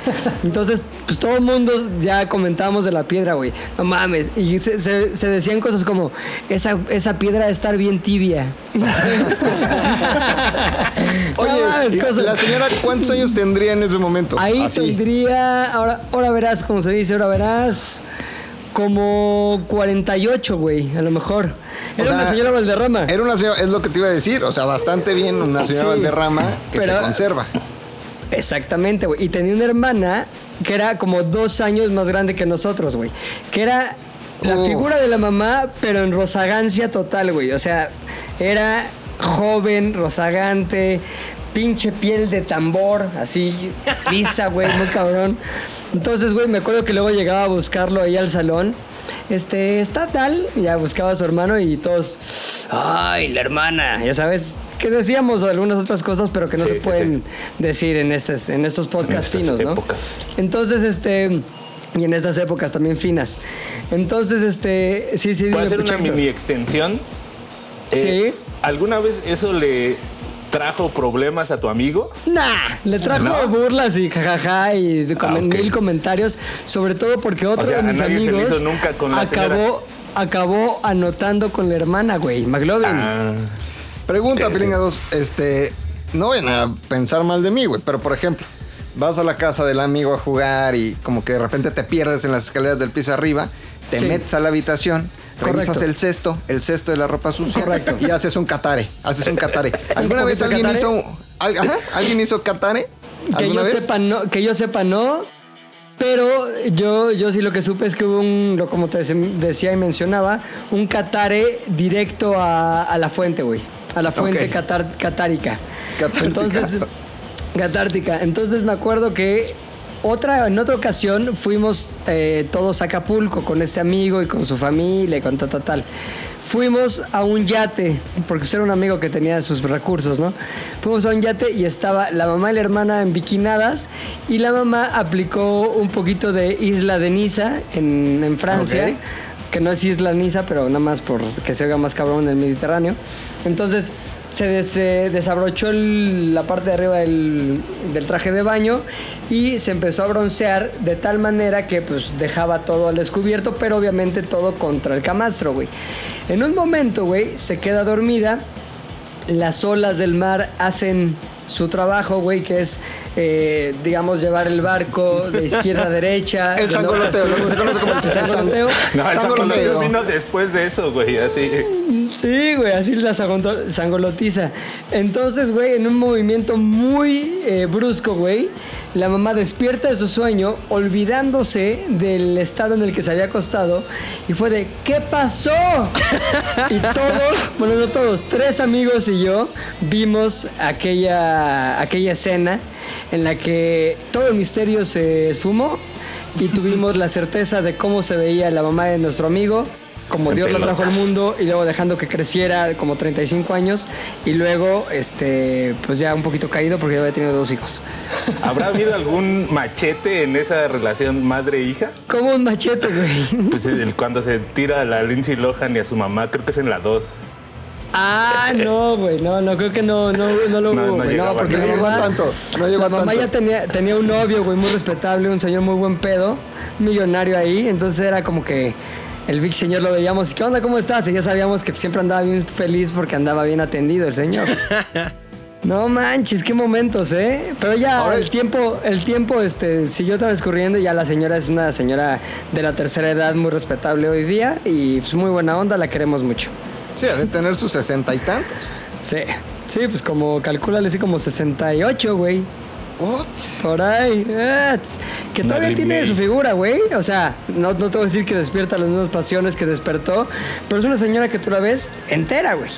Entonces, pues todo el mundo ya comentábamos de la piedra, güey. No mames. Y se, se- se decían cosas como, esa, esa piedra debe estar bien tibia. Oye, No mames, y cosas- la señora, ¿cuántos años tendría en ese momento? Ahí Así. tendría, ahora, ahora verás, como se dice, ahora verás, como 48, güey, a lo mejor. O Era una señora Valderrama. Era una señora, es lo que te iba a decir, o sea, bastante bien, una señora Sí, Valderrama que se conserva. Exactamente, güey. Y tenía una hermana que era como dos años más grande que nosotros, güey. Que era la Uf. figura de la mamá, pero en rozagancia total, güey. O sea, era joven, rozagante, pinche piel de tambor, así, lisa, güey, muy cabrón. Entonces, güey, me acuerdo que luego llegaba a buscarlo ahí al salón. Este, está tal, y ya buscaba a su hermano y todos, ay, la hermana, ya sabes, que decíamos algunas otras cosas, pero que no Sí, se sí, pueden decir en, estos en estos podcasts En estas finos, ¿no? épocas. Entonces, este, y en estas épocas también finas. Entonces, este, sí, sí, ¿Puede dime, ser una mini extensión? Eh, Sí. ¿Alguna vez eso le, trajo problemas a tu amigo? Nah, le trajo ¿No? burlas y jajaja y de comen- Ah, ok. mil comentarios, sobre todo porque otro sea, de mis amigos nunca con la acabó, acabó anotando con la hermana, güey, McLovin. Ah, Pregunta, Ok. Pilinga 2. Este, no vayan a pensar mal de mí, güey, pero por ejemplo, vas a la casa del amigo a jugar y como que de repente te pierdes en las escaleras del piso arriba, te Sí. metes a la habitación, revisas Correcto. el cesto, el cesto de la ropa sucia Correcto. y haces un catare, haces un catare. ¿Alguna ¿Un vez alguien catare? hizo al- ajá, alguien hizo catare? Que ¿Alguna yo vez? sepa no, que yo sepa no. Pero yo, yo sí lo que supe es que hubo un, como te dec- decía y mencionaba, un catare directo a, a la fuente, güey. A la fuente catar- catárica. Catártica. Entonces, catártica. Entonces me acuerdo que otra, en otra ocasión fuimos eh, todos a Acapulco con este amigo y con su familia y con tal, tal, tal. Fuimos a un yate, porque usted era un amigo que tenía sus recursos, ¿no? Fuimos a un yate y estaba la mamá y la hermana en bikinadas y la mamá aplicó un poquito de Isla de Niza en, en Francia que no es Isla Niza, pero nada más por que se oiga más cabrón en el Mediterráneo. Entonces se eh, desabrochó la parte de arriba del, del traje de baño y se empezó a broncear de tal manera que pues dejaba todo al descubierto, pero obviamente todo contra el camastro, güey. En un momento, güey, se queda dormida las olas del mar hacen su trabajo, güey, que es, eh, digamos, llevar el barco de izquierda a derecha. El de sangoloteo, lo que se conoce como el sangoloteo. no, el Sangoloteo. vino después de eso, güey, así. Sí, güey, así la sangolotiza. Entonces, güey, en un movimiento muy eh, brusco, güey, la mamá despierta de su sueño, olvidándose del estado en el que se había acostado, y fue de, ¿qué pasó? y todos, bueno, no todos, tres amigos y yo vimos aquella, aquella escena en la que todo el misterio se esfumó y tuvimos la certeza de cómo se veía la mamá de nuestro amigo, como En Dios la trajo al pelotas. mundo y luego dejando que creciera como 35 años y luego, este, pues ya un poquito caído porque ya había tenido dos hijos. ¿Habrá habido algún machete en esa relación madre-hija? Como un machete, güey. Pues el- cuando se tira a la Lindsay Lohan y a su mamá, creo que es en la 2. Ah, no, güey, no, no, creo que no, no, no lo hubo, no güey, no, porque no la llegó a tanto, no llegó la mamá tanto. ya tenía, tenía un novio, güey, muy respetable, un señor muy buen pedo, un millonario ahí, entonces era como que el big señor lo veíamos, ¿qué onda, cómo estás? Y ya sabíamos que siempre andaba bien feliz porque andaba bien atendido el señor. No manches, qué momentos, ¿eh? Pero ya Ahora- el tiempo, el tiempo este, siguió transcurriendo y ya la señora es una señora de la tercera edad muy respetable hoy día y pues muy buena onda, la queremos mucho. Sí, ha de tener sus sesenta y tantos. Sí, sí, pues como calcúlale así como 68, güey. What? Por ahí. eh, tss, Que todavía tiene May. su figura, güey. O sea, no, no te voy a decir que despierta las mismas pasiones que despertó, pero es una señora que tú la ves entera, güey.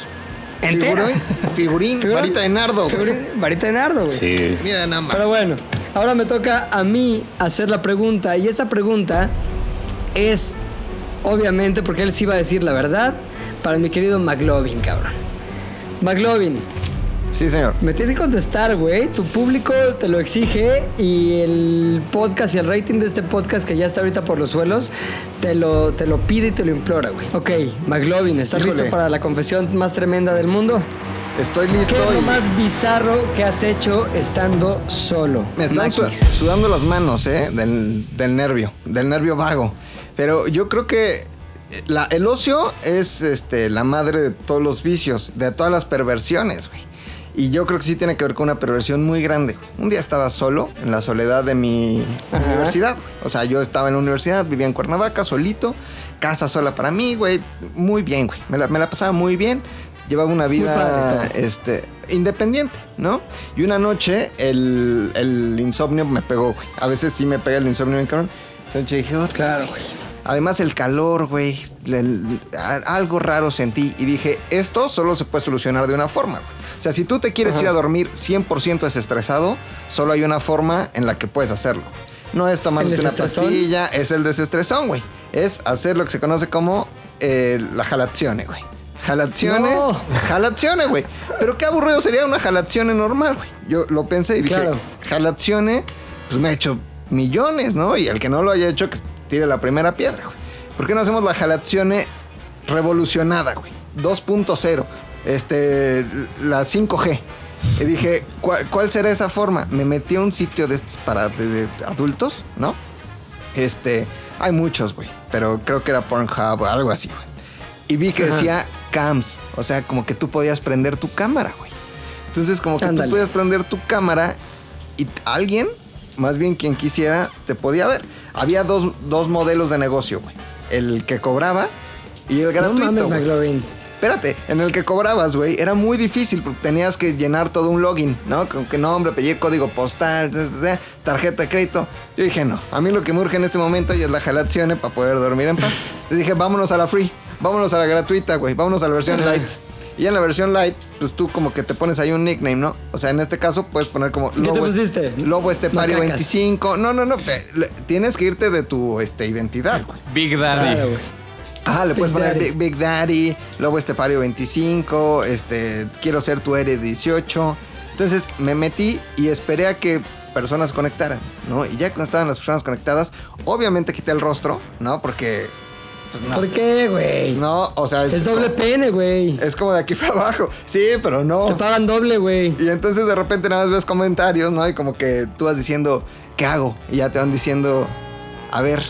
Entera. Figurín, figurín, Figurón- varita de nardo. güey. figurín- varita de nardo, güey. Sí. Mira nada más. Pero bueno, ahora me toca a mí hacer la pregunta. Y esa pregunta es, obviamente, porque él sí iba a decir la verdad, para mi querido McLovin, cabrón. McLovin, Sí, señor. me tienes que contestar, güey. Tu público te lo exige y el podcast y el rating de este podcast que ya está ahorita por los suelos te lo, te lo pide y te lo implora, güey. Ok, McLovin, ¿estás Híjole. listo para la confesión más tremenda del mundo? Estoy ¿Qué listo es lo más bizarro que has hecho estando solo? me están su- sudando las manos, ¿eh? Del, del nervio, del nervio vago. Pero yo creo que la- el ocio es este, la madre de todos los vicios, de todas las perversiones, güey. Y yo creo que sí tiene que ver con una perversión muy grande. Un día estaba solo, en la soledad de mi Ajá. universidad. O sea, yo estaba en la universidad, vivía en Cuernavaca, solito, casa sola para mí, güey. Muy bien, güey. Me la, me la pasaba muy bien. Llevaba una vida este, independiente, ¿no? Y una noche el, el insomnio me pegó, güey. A veces sí me pega el insomnio bien cabrón. Entonces dije, "Oh, Claro, güey. Además el calor, güey, algo raro sentí y dije, esto solo se puede solucionar de una forma. güey. O sea, si tú te quieres ir a dormir 100% desestresado, solo hay una forma en la que puedes hacerlo. No es tomarte ¿El una pastilla, es el desestresón, güey. Es hacer lo que se conoce como eh, la jalazione, güey. Jalazione, No. jalazione, güey. Pero qué aburrido sería una jalazione normal, güey. Yo lo pensé y dije, Claro. jalazione, pues me ha hecho millones, ¿no? Y el que no lo haya hecho, que tire la primera piedra, güey. ¿Por qué no hacemos la jalazione revolucionada, güey? 2.0, este, la 5G. Y dije, ¿cuál, cuál será esa forma? Me metí a un sitio de estos para de- de adultos, ¿no? Este, hay muchos, güey. Pero creo que era Pornhub o algo así, güey. Y vi que decía cams. O sea, como que tú podías prender tu cámara, güey. Entonces, como que tú podías prender tu cámara y alguien, más bien quien quisiera, te podía ver. Había dos, dos modelos de negocio, güey. El que cobraba y el No gratuito. mames. McLovin. Espérate, en el que cobrabas, güey, era muy difícil porque tenías que llenar todo un login, ¿no? Con que nombre, apellido, código postal, ta, ta, ta, tarjeta de crédito. Yo dije, no, a mí lo que me urge en este momento y es la jalación para poder dormir en paz. Entonces dije, vámonos a la free, vámonos a la gratuita, güey, vámonos a la versión light. Y en la versión light, pues tú como que te pones ahí un nickname, ¿no? O sea, en este caso puedes poner como te pusiste? Lobo Estepario Macacas. 25. No, no, no, tienes que irte de tu este, identidad, güey. Big Daddy. Güey. Ajá, le puedes poner Daddy. Big, Big Daddy, Lobo Estepario 25, este, quiero ser tu Ere 18. Entonces me metí y esperé a que personas conectaran, ¿no? Y ya cuando estaban las personas conectadas, obviamente quité el rostro, ¿no? Porque, pues no. ¿Por qué, güey? No, o sea, Es doble pene, güey. es como de aquí para abajo. Sí, pero no. Te pagan doble, güey. Y entonces de repente nada más ves comentarios, ¿no? Y como que tú vas diciendo, ¿qué hago? Y ya te van diciendo, a ver.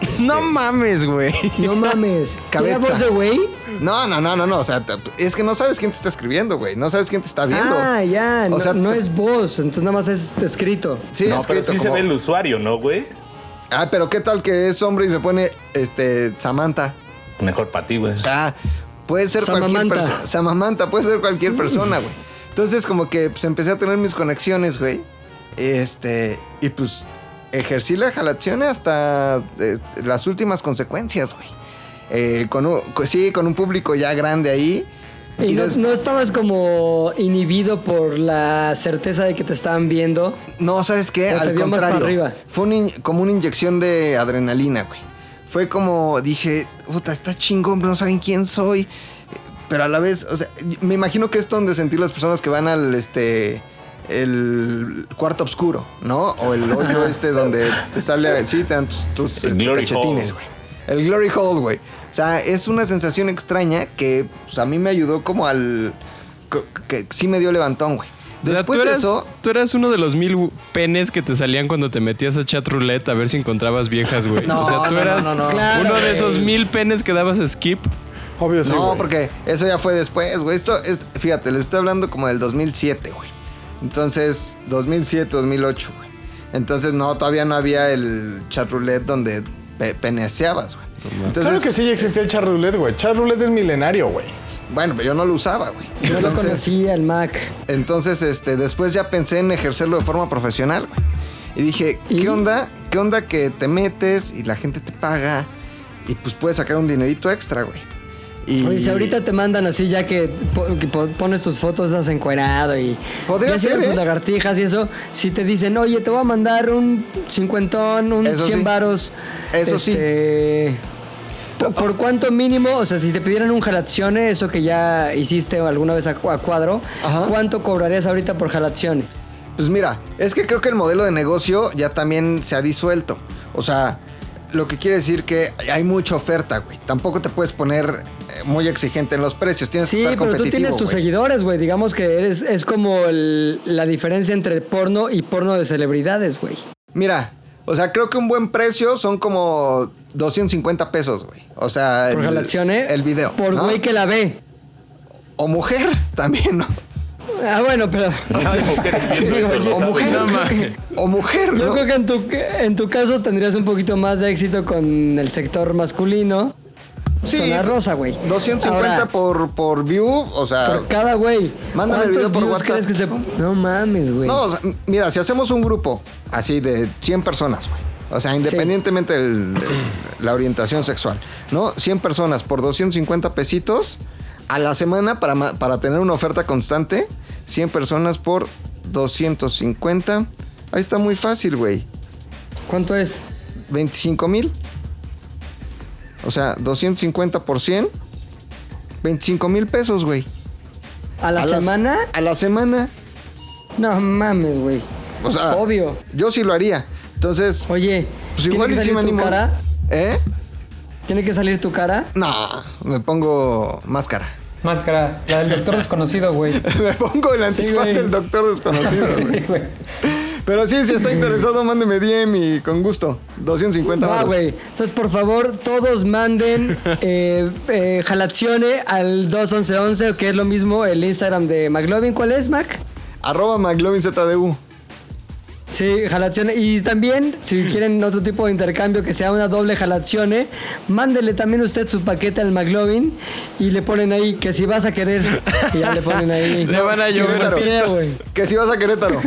No mames, güey. No mames. Cabeza. ¿Tiene voz de güey? No, no, no, no, no. O sea, es que no sabes quién te está escribiendo, güey. No sabes quién te está viendo. Ah, ya. O sea, no te- es voz, entonces nada más es escrito. Sí, no, pero escrito sí se como- ve el usuario, ¿no, güey? Ah, pero ¿qué tal que es hombre y se pone, este, Samantha? Mejor para ti, güey. O sea, puede ser cualquier persona. Samamanta, puede ser cualquier persona, güey. Entonces, como que pues, empecé a tener mis conexiones, güey. Este, y pues ejercí la jalación hasta eh, las últimas consecuencias, güey. Eh, con un, co- sí, con un público ya grande ahí. Y no, estabas como inhibido por la certeza de que te estaban viendo. No, ¿sabes qué? Al contrario. Fue un como una inyección de adrenalina, güey. Fue como, dije, puta, está chingón, pero no saben quién soy. Pero a la vez, o sea, me imagino que es donde sentir las personas que van al, este, el cuarto oscuro, ¿no? O el hoyo este donde te sale, sí, te dan tus, tus, El este, glory cachetines, güey. El glory hole, güey. O sea, es una sensación extraña que pues, a mí me ayudó como al... que sí me dio levantón, güey. O sea, Después tú de eras, eso... tú eras uno de los mil penes que te salían cuando te metías a chat roulette a ver si encontrabas viejas, güey. No, o sea, tú no, no, eras no, no. Claro, uno de esos mil penes que dabas skip. Obvio sí, no, güey. porque eso ya fue después, güey. Esto es, fíjate, les estoy hablando como del 2007, güey. Entonces, 2007, 2008, güey. Entonces, no, todavía no había el chat roulette donde pe- peneseabas, güey. Entonces, Claro que sí existía el chat roulette, güey. Chat roulette es milenario, güey. bueno, pero yo no lo usaba, güey. No lo conocía el Mac. entonces, este, después ya pensé en ejercerlo de forma profesional, güey. Y dije, ¿qué ¿Y? onda? ¿Qué onda que te metes y la gente te paga y pues puedes sacar un dinerito extra, güey? Y Oye, si ahorita te mandan así ya que, po- que po- pones tus fotos, estás encuerado y... Podría ya ser, sus ¿eh? lagartijas y eso, si te dicen, oye, te voy a mandar un cincuentón, un Eso 100 sí. varos. Eso sí. sí. ¿Por, por cuánto mínimo? O sea, si te pidieran un jalazione, eso que ya hiciste alguna vez a, cu- a cuadro, Ajá. ¿cuánto cobrarías ahorita por jalazione? Pues mira, es que creo que el modelo de negocio ya también se ha disuelto. O sea, lo que quiere decir que hay mucha oferta, güey. Tampoco te puedes poner muy exigente en los precios. Tienes Sí, que estar pero tú competitivo, tienes tus seguidores, güey. Digamos que eres, es como el- la diferencia entre porno y porno de celebridades, güey. Mira, o sea, creo que un buen precio son como 250 pesos, güey. O sea, Por el, jalazione. el video. Por ¿no? güey que la ve. O mujer también, ¿no? Ah, bueno, pero. O mujer. No. O mujer, Yo ¿no? creo que en tu, en tu caso tendrías un poquito más de éxito con el sector masculino. Zona rosa, güey. 250 Ahora, por, por view, o sea... por cada güey. Mándame el ¿Cuántos video por WhatsApp. que se.? No mames, güey. No, o sea, mira, si hacemos un grupo así de 100 personas, güey. O sea, independientemente de la orientación sexual, ¿no? 100 personas por 250 pesitos a la semana para, para tener una oferta constante. 100 personas por 250. Ahí está muy fácil, güey. ¿Cuánto es? 25 mil. O sea, 250 por 100. 25 mil pesos, güey. ¿A la A semana? A la semana. No mames, güey. O sea, Obvio. yo sí lo haría. Entonces, Oye, pues ¿tiene igual que y sí salir me tu animo. cara? ¿Eh? ¿Tiene que salir tu cara? No, me pongo máscara. Máscara, la del doctor desconocido, güey. Me pongo el antifaz del doctor desconocido, güey. Pero sí, si está interesado, mándeme DM y con gusto. 250 Va, varos. güey. Entonces, por favor, todos manden eh, eh, jalazione al 21111, que es lo mismo el Instagram de McLovin. ¿Cuál es, Mac? Arroba McLovinZDU. Sí, jalazione. Y también, si quieren otro tipo de intercambio que sea una doble jalazione, mándele también usted su paquete al McLovin y le ponen ahí que si vas a querer. Y ya le ponen ahí. Le van a llover. Que si vas a Querétaro.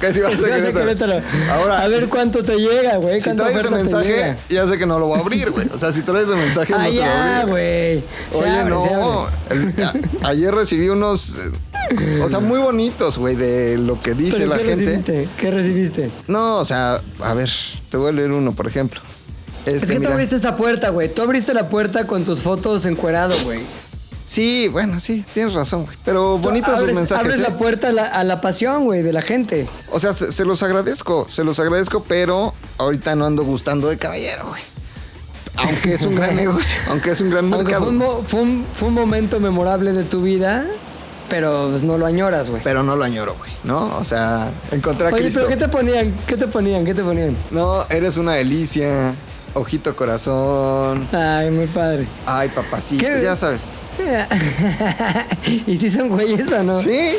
Que si vas, si a, vas a Querétaro. Ahora, a ver cuánto te llega, güey. si traes te mensaje, ya sé que no lo voy a abrir, güey. O sea, si traes ese mensaje, Ah, no se lo a abrir. güey. Oye, abre, no. el- a- ayer recibí unos. eh, O sea, muy bonitos, güey, de lo que dice ¿Pero la qué gente. recibiste? ¿Qué recibiste? No, o sea, a ver, te voy a leer uno, por ejemplo. Este, es que tú abriste esa puerta, güey. Tú abriste la puerta con tus fotos encuerado, güey. Sí, bueno, sí, tienes razón, güey. Pero bonitos sus mensajes. abres ¿eh? la puerta a la, a la pasión, güey, de la gente. O sea, se, se los agradezco, se los agradezco, pero ahorita no ando gustando de caballero, güey. Aunque es un gran negocio, aunque es un gran mercado. fue un, mo- fue, un, fue un momento memorable de tu vida, pero pues, no lo añoras, güey. Pero no lo añoro, güey, ¿no? O sea, encontré a Oye, pero ¿qué te ponían? ¿Qué te ponían? ¿Qué te ponían? No, eres una delicia. Ojito corazón. Ay, muy padre. Ay, papacito, ¿Qué? ya sabes. ¿Y si son güeyes o no? Sí,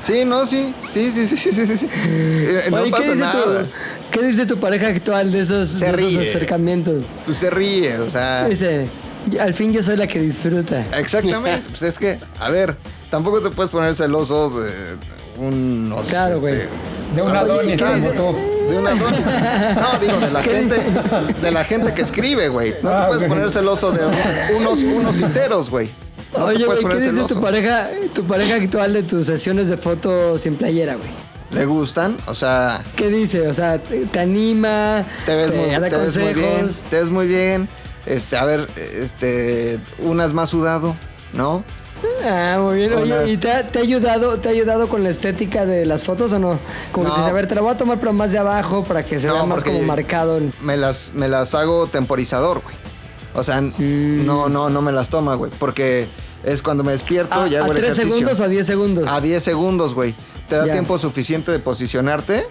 sí, no, sí, sí, sí, sí, sí, sí. sí. Eh, no Oye, pasa ¿qué nada. Tu, ¿Qué dice tu pareja actual de esos, se de esos acercamientos? Tú se ríe, o sea. Dice, al fin yo soy la que disfruta. Exactamente, pues es que, a ver, tampoco te puedes poner celoso de un... Claro, güey. De un Oye, Adonis ¿qué como tú. De una Adonis. No, digo, de la ¿Qué gente, de la gente que escribe, güey. No te Ah, puedes poner celoso de unos unos y ceros, güey. No Oye, te güey, ¿qué poner dice tu celoso. pareja, tu pareja actual de tus sesiones de fotos sin playera, güey? ¿Le gustan? O sea, ¿Qué dice? O sea, te, te anima, te ves, muy, da te ves muy bien, te ves muy bien. Este, a ver, este, unas más sudado, ¿no? Ah, muy bien. Oye, Unas- ¿y te ha, te ha ayudado, te ha ayudado con la estética de las fotos o no? Como No. que te dice, a ver, te la voy a tomar pero más de abajo para que se No, vea más como marcado. Me las, me las hago temporizador, güey. O sea, Mm. no, no, no me las toma, güey. Porque es cuando me despierto ¿A, y hago a el ejercicio. segundos o a 10 segundos? A 10 segundos, güey. Te da Ya. tiempo suficiente de posicionarte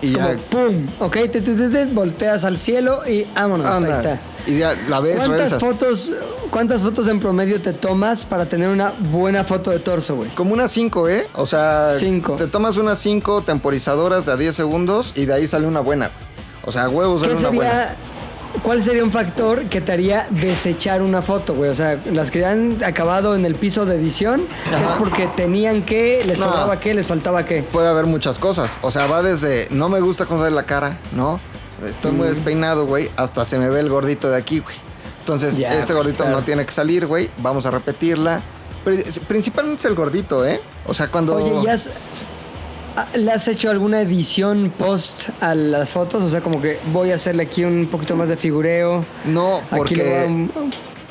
y como, ya. pum, ok, te, te, te, te, volteas al cielo y vámonos, anda. ahí está. Y ya la ves, ¿Cuántas regresas. fotos, ¿Cuántas fotos en promedio te tomas para tener una buena foto de torso, güey? Como unas 5, ¿eh? O sea, Cinco. te tomas unas 5 temporizadoras de a 10 segundos y de ahí sale una buena. O sea, huevos sale ¿Qué una buena. ¿Cuál sería un factor que te haría desechar una foto, güey? O sea, las que han acabado en el piso de edición, es porque tenían que, les No. sobraba qué, les faltaba qué. Puede haber muchas cosas. O sea, va desde no me gusta cómo sale la cara, ¿no? Estoy Mm. muy despeinado, güey, hasta se me ve el gordito de aquí, güey. Entonces, Ya, este gordito claro. no tiene que salir, güey. Vamos a repetirla. Pri- Principalmente es el gordito, ¿eh? O sea, cuando. Oye, ¿ya ¿le has hecho alguna edición post a las fotos? O sea, como que voy a hacerle aquí un poquito más de figureo. No, porque,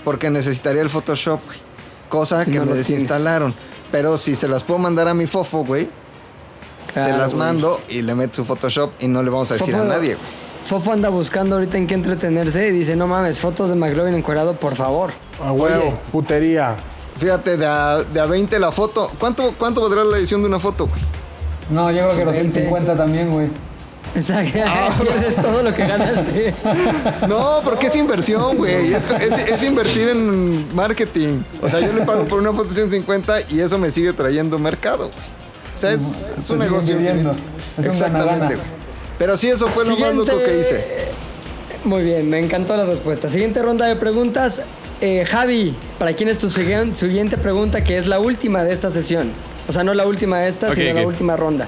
porque necesitaría el Photoshop, güey. Cosa que No me tienes. desinstalaron. Pero si se las puedo mandar a mi fofo, güey, se las güey. mando y le meto su Photoshop y no le vamos a decir a nadie, güey. Fofo anda buscando ahorita en qué entretenerse y dice, no mames, fotos de McLovin encuadrado, por favor. A huevo, putería. Fíjate, de a, de a 20 la foto. ¿Cuánto, ¿Cuánto valdrá la edición de una foto, güey? No, yo creo que los Veinte. 150 también, güey. Exacto. Ah. Pierdes todo lo que ganaste. No, porque es inversión, güey. Es, es- es invertir en marketing. O sea, yo le pago por una foto 150 y eso me sigue trayendo mercado, güey. O sea, es, es Te un negocio. Es un Exactamente, güey. Pero sí, eso fue lo más loco que hice. Muy bien, me encantó la respuesta. Siguiente ronda de preguntas. Eh, Javi, ¿para quién es tu sigui- siguiente pregunta que es la última de esta sesión? O sea, no la última esta, Ok, sino la última ronda.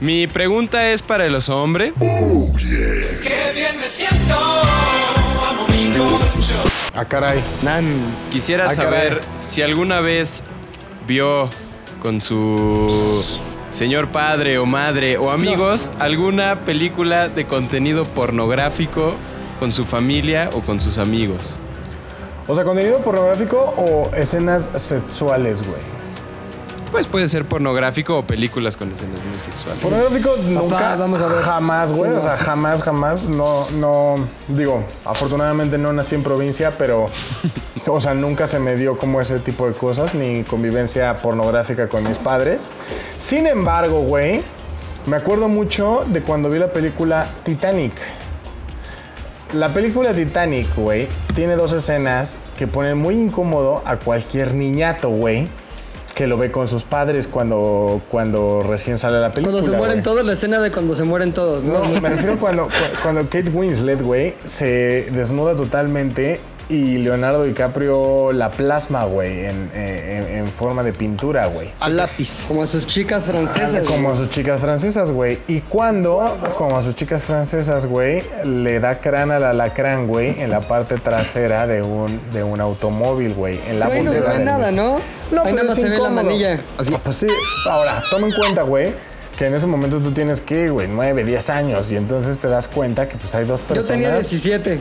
Mi pregunta es para el oso hombre. Ah, caray. Quisiera Ah, saber caray. si alguna vez vio con su señor padre o madre o amigos alguna película de contenido pornográfico con su familia o con sus amigos. O sea, contenido pornográfico o escenas sexuales, güey. Pues puede ser pornográfico o películas con escenas muy sexuales. Pornográfico nunca, vamos a ver. jamás, güey. Sí, no. O sea, jamás, jamás. No, no. Digo, afortunadamente no nací en provincia, pero O sea, nunca se me dio como ese tipo de cosas, ni convivencia pornográfica con mis padres. Sin embargo, güey, me acuerdo mucho de cuando vi la película Titanic. La película Titanic, güey, tiene dos escenas que ponen muy incómodo a cualquier niñato, güey, que lo ve con sus padres cuando, cuando recién sale la película. Cuando se mueren güey. todos, la escena de cuando se mueren todos, ¿no? No, me refiero cuando, cu- cuando Kate Winslet, güey, se desnuda totalmente y Leonardo DiCaprio la plasma, güey, en, en- en forma de pintura, güey. Al lápiz. Como a sus chicas francesas. Como a sus chicas francesas, güey. Y cuando, como a sus chicas francesas, güey, le da crán al alacrán, güey, en la parte trasera de un, de un automóvil, güey. En la ahí no se ve nada, mismo. ¿no? No, Ahí pero nada más es se ve la incómodo. manilla. Así. Pues sí. Ahora, toma en cuenta, güey, que en ese momento tú tienes que, güey, 9, 10 años y entonces te das cuenta que pues hay dos Yo personas. tenía 17.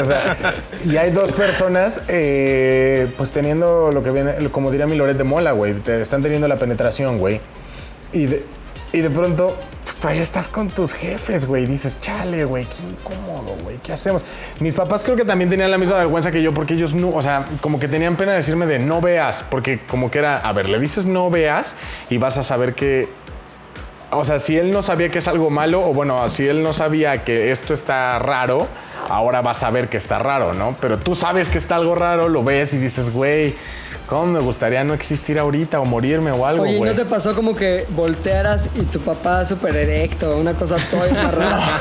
O sea, y hay dos personas, eh, pues teniendo lo que viene, como diría mi Loret de Mola, güey. Te están teniendo la penetración, güey. Y de, y de pronto, pues, ahí estás con tus jefes, güey. Dices, chale, güey, qué incómodo, güey. ¿Qué hacemos? Mis papás creo que también tenían la misma vergüenza que yo, porque ellos no, o sea, como que tenían pena de decirme de no veas, porque como que era, a ver, le dices no veas y vas a saber que o sea, si él no sabía que es algo malo, o bueno, si él no sabía que esto está raro, ahora va a saber que está raro, ¿no? Pero tú sabes que está algo raro, lo ves y dices, güey, ¿cómo me gustaría no existir ahorita o morirme o algo, Oye, ¿y güey? ¿no te pasó como que voltearas y tu papá súper erecto? Una cosa toda rara.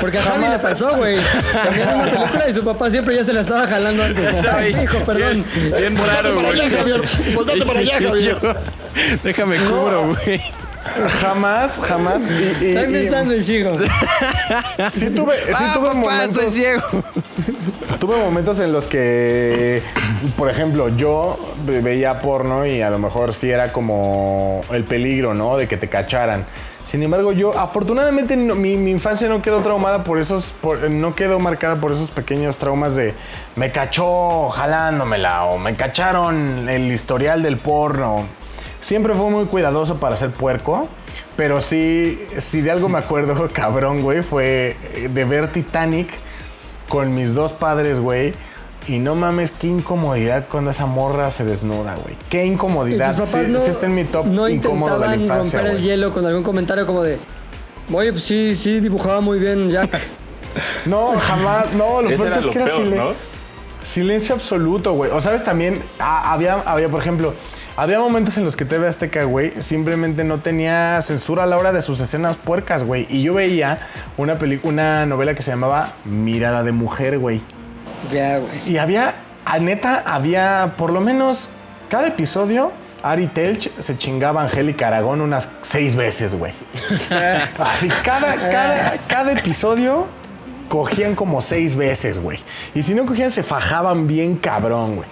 Porque a Javi le pasó, güey. También en una película y su papá siempre ya se la estaba jalando antes. Ay, hijo, perdón. Bien raro, para güey. allá, Javier. Voltate para allá, Javier. Déjame cubro, güey. Jamás, jamás. Y, y- Estoy y- pensando en Chico. sí tuve, sí Ah, tuve papá, momentos. estoy ciego. Tuve momentos en los que, por ejemplo, yo ve- veía porno y a lo mejor sí era como el peligro, ¿no? De que te cacharan. Sin embargo, yo, afortunadamente, no- mi, mi infancia no quedó traumada por esos, por- no quedó marcada por esos pequeños traumas de me cachó jalándomela o me cacharon el historial del porno. Siempre fue muy cuidadoso para ser puerco. Pero sí, si de algo me acuerdo, cabrón, güey, fue de ver Titanic con mis dos padres, güey. Y no mames, qué incomodidad cuando esa morra se desnuda, güey. Qué incomodidad. tus papás Sí, no, sí está en mi top no incómodo de la intentaban infancia, romper el güey. hielo con algún comentario como de... Oye, pues sí, sí, dibujaba muy bien Jack. No, jamás. No, lo era es lo que era peor, silen- ¿no? silencio absoluto, güey. O sabes también, ah, había, había, por ejemplo, había momentos en los que TV Azteca, güey, simplemente no tenía censura a la hora de sus escenas puercas, güey. Y yo veía una, peli- una novela que se llamaba Mirada de Mujer, güey. ya, güey. Y había, a neta, había por lo menos cada episodio. Ari Telch se chingaba a Angélica Aragón unas seis veces, güey. Así, cada, cada, cada episodio cogían como seis veces, güey. Y si no cogían, se fajaban bien cabrón, güey.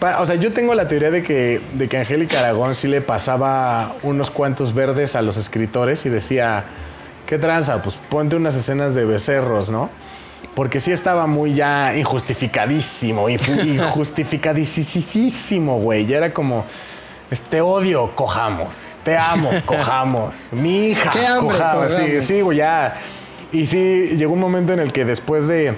O sea, yo tengo la teoría de que, de que Angélica Aragón sí le pasaba unos cuantos verdes a los escritores y decía, ¿qué tranza? Pues ponte unas escenas de becerros, ¿no? Porque sí estaba muy ya injustificadísimo, injustificadísimo, güey. Ya era como, este odio, cojamos. Te amo, cojamos. Mi hija, hambre, cojamos. Sí, sí, güey, ya. Y sí, llegó un momento en el que después de,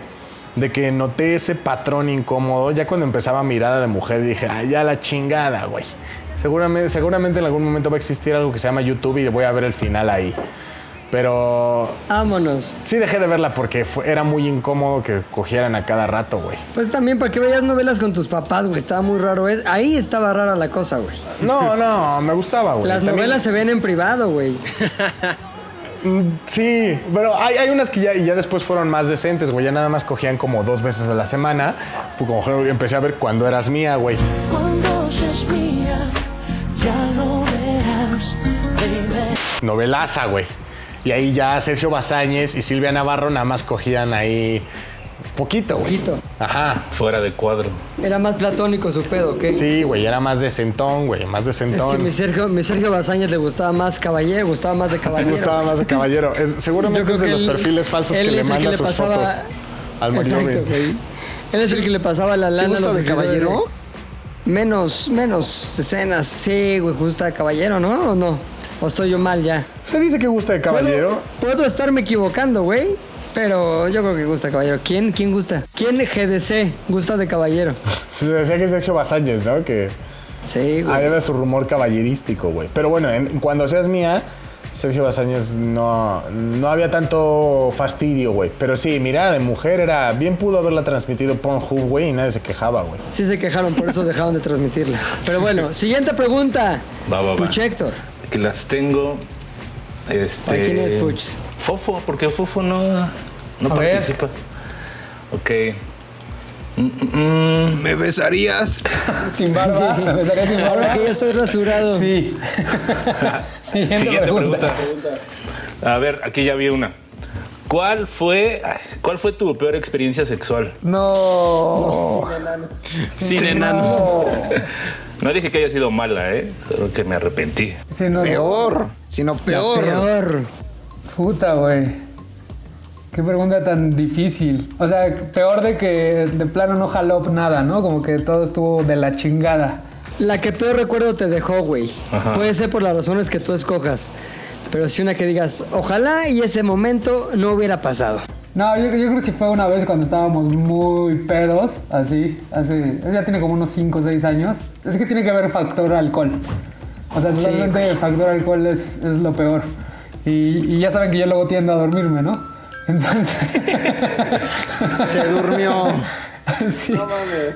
de que noté ese patrón incómodo, ya cuando empezaba mirada de mujer, dije, ay, ya la chingada, güey. Seguramente, seguramente en algún momento va a existir algo que se llama YouTube y voy a ver el final ahí. Pero Vámonos. sí dejé de verla porque fue- era muy incómodo que cogieran a cada rato, güey. Pues también para que veas novelas con tus papás, güey. Estaba muy raro. es- Ahí estaba rara la cosa, güey. No, no, me gustaba, güey. Las También- novelas se ven en privado, güey. Sí, pero hay, hay unas que ya, ya después fueron más decentes, güey. Ya nada más cogían como dos veces a la semana. Pues como que empecé a ver cuando eras mía, güey. Cuando seas mía, ya verás, baby. Novelaza, güey. Y ahí ya Sergio Bazáñez y Silvia Navarro nada más cogían ahí poquito, güey. Poquito. Ajá. Fuera de cuadro. Era más platónico su pedo, ¿qué? Sí, güey, era más de centón, güey, más de Es centón. que mi Sergio, mi Sergio Bazañas le gustaba más caballero, gustaba más de Me caballero. gustaba más de caballero. Es- seguramente es de los él- perfiles falsos él que le es el manda le sus pasaba- fotos al Exacto, güey. Él es el que le pasaba la ¿Sí lana a gusta los de caballero? Menos, menos escenas. Sí, güey, gusta de caballero, ¿no? ¿O no? ¿O estoy yo mal ya? Se dice que gusta de caballero. ¿Puedo, puedo estarme equivocando, güey. Pero yo creo que gusta caballero. ¿Quién, quién gusta? ¿Quién GDC gusta de caballero? Decía que Sergio Basáñez, ¿no? Que Sí, güey. había su rumor caballerístico, güey. Pero bueno, en- cuando seas mía, Sergio Basáñez no, no había tanto fastidio, güey. Pero sí, mira, de mujer era. Bien pudo haberla transmitido Pornhub, güey, y nadie se quejaba, güey. Sí se quejaron, por eso dejaron de transmitirla. Pero bueno, siguiente pregunta. Va, va, va. Puch Héctor. Que las tengo. Este. ¿Para quién es Puch? Fofo, porque Fofo no, no A ver. participa. Ok. Mm, mm, mm. ¿Me besarías? Sin barba. Me besaría sin barba. que ya estoy rasurado. Sí. Siguiente, Siguiente pregunta. pregunta. A ver, aquí ya vi una. ¿Cuál fue, ¿Cuál fue tu peor experiencia sexual? No. Sin enanos. No dije que haya sido mala, ¿eh? Pero que me arrepentí. Peor, sino peor. Peor. Puta, güey. Qué pregunta tan difícil. O sea, peor de que de plano no jaló nada, ¿no? Como que todo estuvo de la chingada. La que peor recuerdo te dejó, güey. Puede ser por las razones que tú escojas. Pero si una que digas, ojalá y ese momento no hubiera pasado. No, yo, yo creo que sí fue una vez cuando estábamos muy pedos, así, hace, ya tiene como unos 5 o 6 años. Es que tiene que haber factor alcohol. O sea, totalmente factor alcohol es, es lo peor. Y, y ya saben que yo luego tiendo a dormirme, ¿no? Entonces... Se durmió. sí.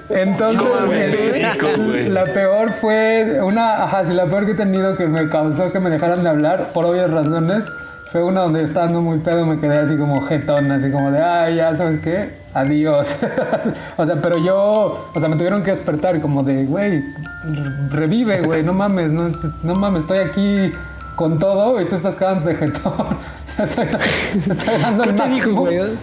Entonces, No mames, este, qué rico, güey. la peor fue una, ajá, sí, la peor que he tenido que me causó que me dejaran de hablar por obvias razones. Fue una donde estando muy pedo me quedé así como jetón, así como de, ay, ya sabes qué, adiós. o sea, pero yo, o sea, me tuvieron que despertar como de, güey, revive, güey, no mames, no, no mames, estoy aquí con todo y tú estás quedando de jetón. estoy, estoy dando ¿Qué el dijo, máximo. güey? O sea,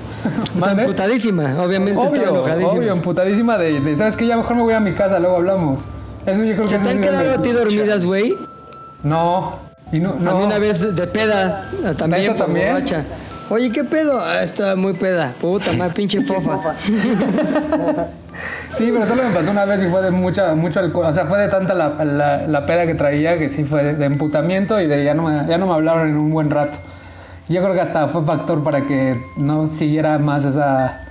¿Mande? emputadísima. Obviamente estaba Obvio, enojadísima. obvio, emputadísima de, de, ¿sabes qué? Ya mejor me voy a mi casa, luego hablamos. Eso yo creo ¿Se que te han quedado a ti dormidas, güey? No. Y no, no. A mí una vez de peda, también ¿Neta por también? borracha. Oye, ¿qué pedo? Ah, está muy peda. Puta madre, pinche fofa. Sí, pero solo me pasó una vez y fue de mucha, mucho alcohol. O sea, fue de tanta la, la, la peda que traía que sí fue de, de emputamiento y de ya no, me, ya no me hablaron en un buen rato. Yo creo que hasta fue factor para que no siguiera más esa,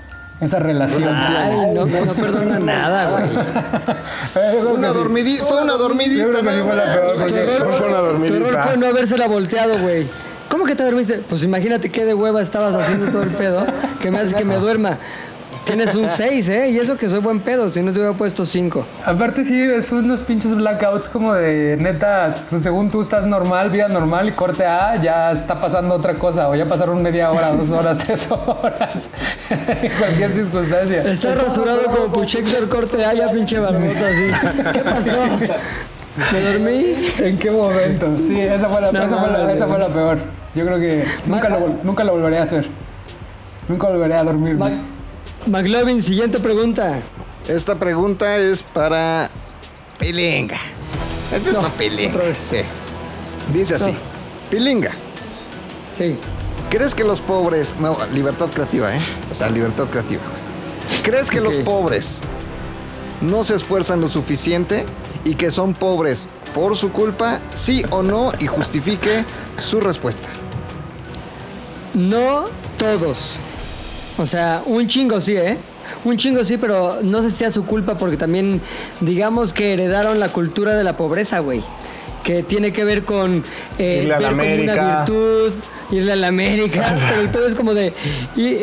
esa relación. Ay, no, no perdona nada, güey. Yo Una que sí. dormidi- fue una Yo dormidita. creo que sí fue la peor. Fue una Tu error dormidita. fue no habérsela volteado, güey. ¿Cómo que te dormiste? Pues imagínate qué de hueva estabas haciendo todo el pedo que me hace que me duerma. Tienes un 6, ¿eh? Y eso que soy buen pedo, si no te hubiera puesto 5. Aparte sí, es unos pinches blackouts como de neta, según tú estás normal, vida normal y corte A, ya está pasando otra cosa o ya pasaron media hora, dos horas, tres horas, en cualquier circunstancia. Estás rasurado como Puchexer corte A, ya pinche barbota así. ¿Qué pasó? ¿Me dormí? ¿En qué momento? Sí, esa fue la, No esa fue la, mames, esa fue la peor. Yo creo que nunca lo, nunca lo volveré a hacer. Nunca volveré a dormirme. McLovin, siguiente pregunta. Esta pregunta es para Pilinga. Esta es para Pilinga. Sí. Dice así. Pilinga, Sí. ¿crees que los pobres... No, libertad creativa, ¿eh? O sea, libertad creativa. ¿Crees que los pobres no se esfuerzan lo suficiente y que son pobres por su culpa? Sí o no y justifique su respuesta. No todos. O sea, un chingo sí, ¿eh? Un chingo sí, pero no sé si sea su culpa porque también digamos que heredaron la cultura de la pobreza, güey. Que tiene que ver con eh, ver como una virtud, irle a la América. Pero el pedo es como de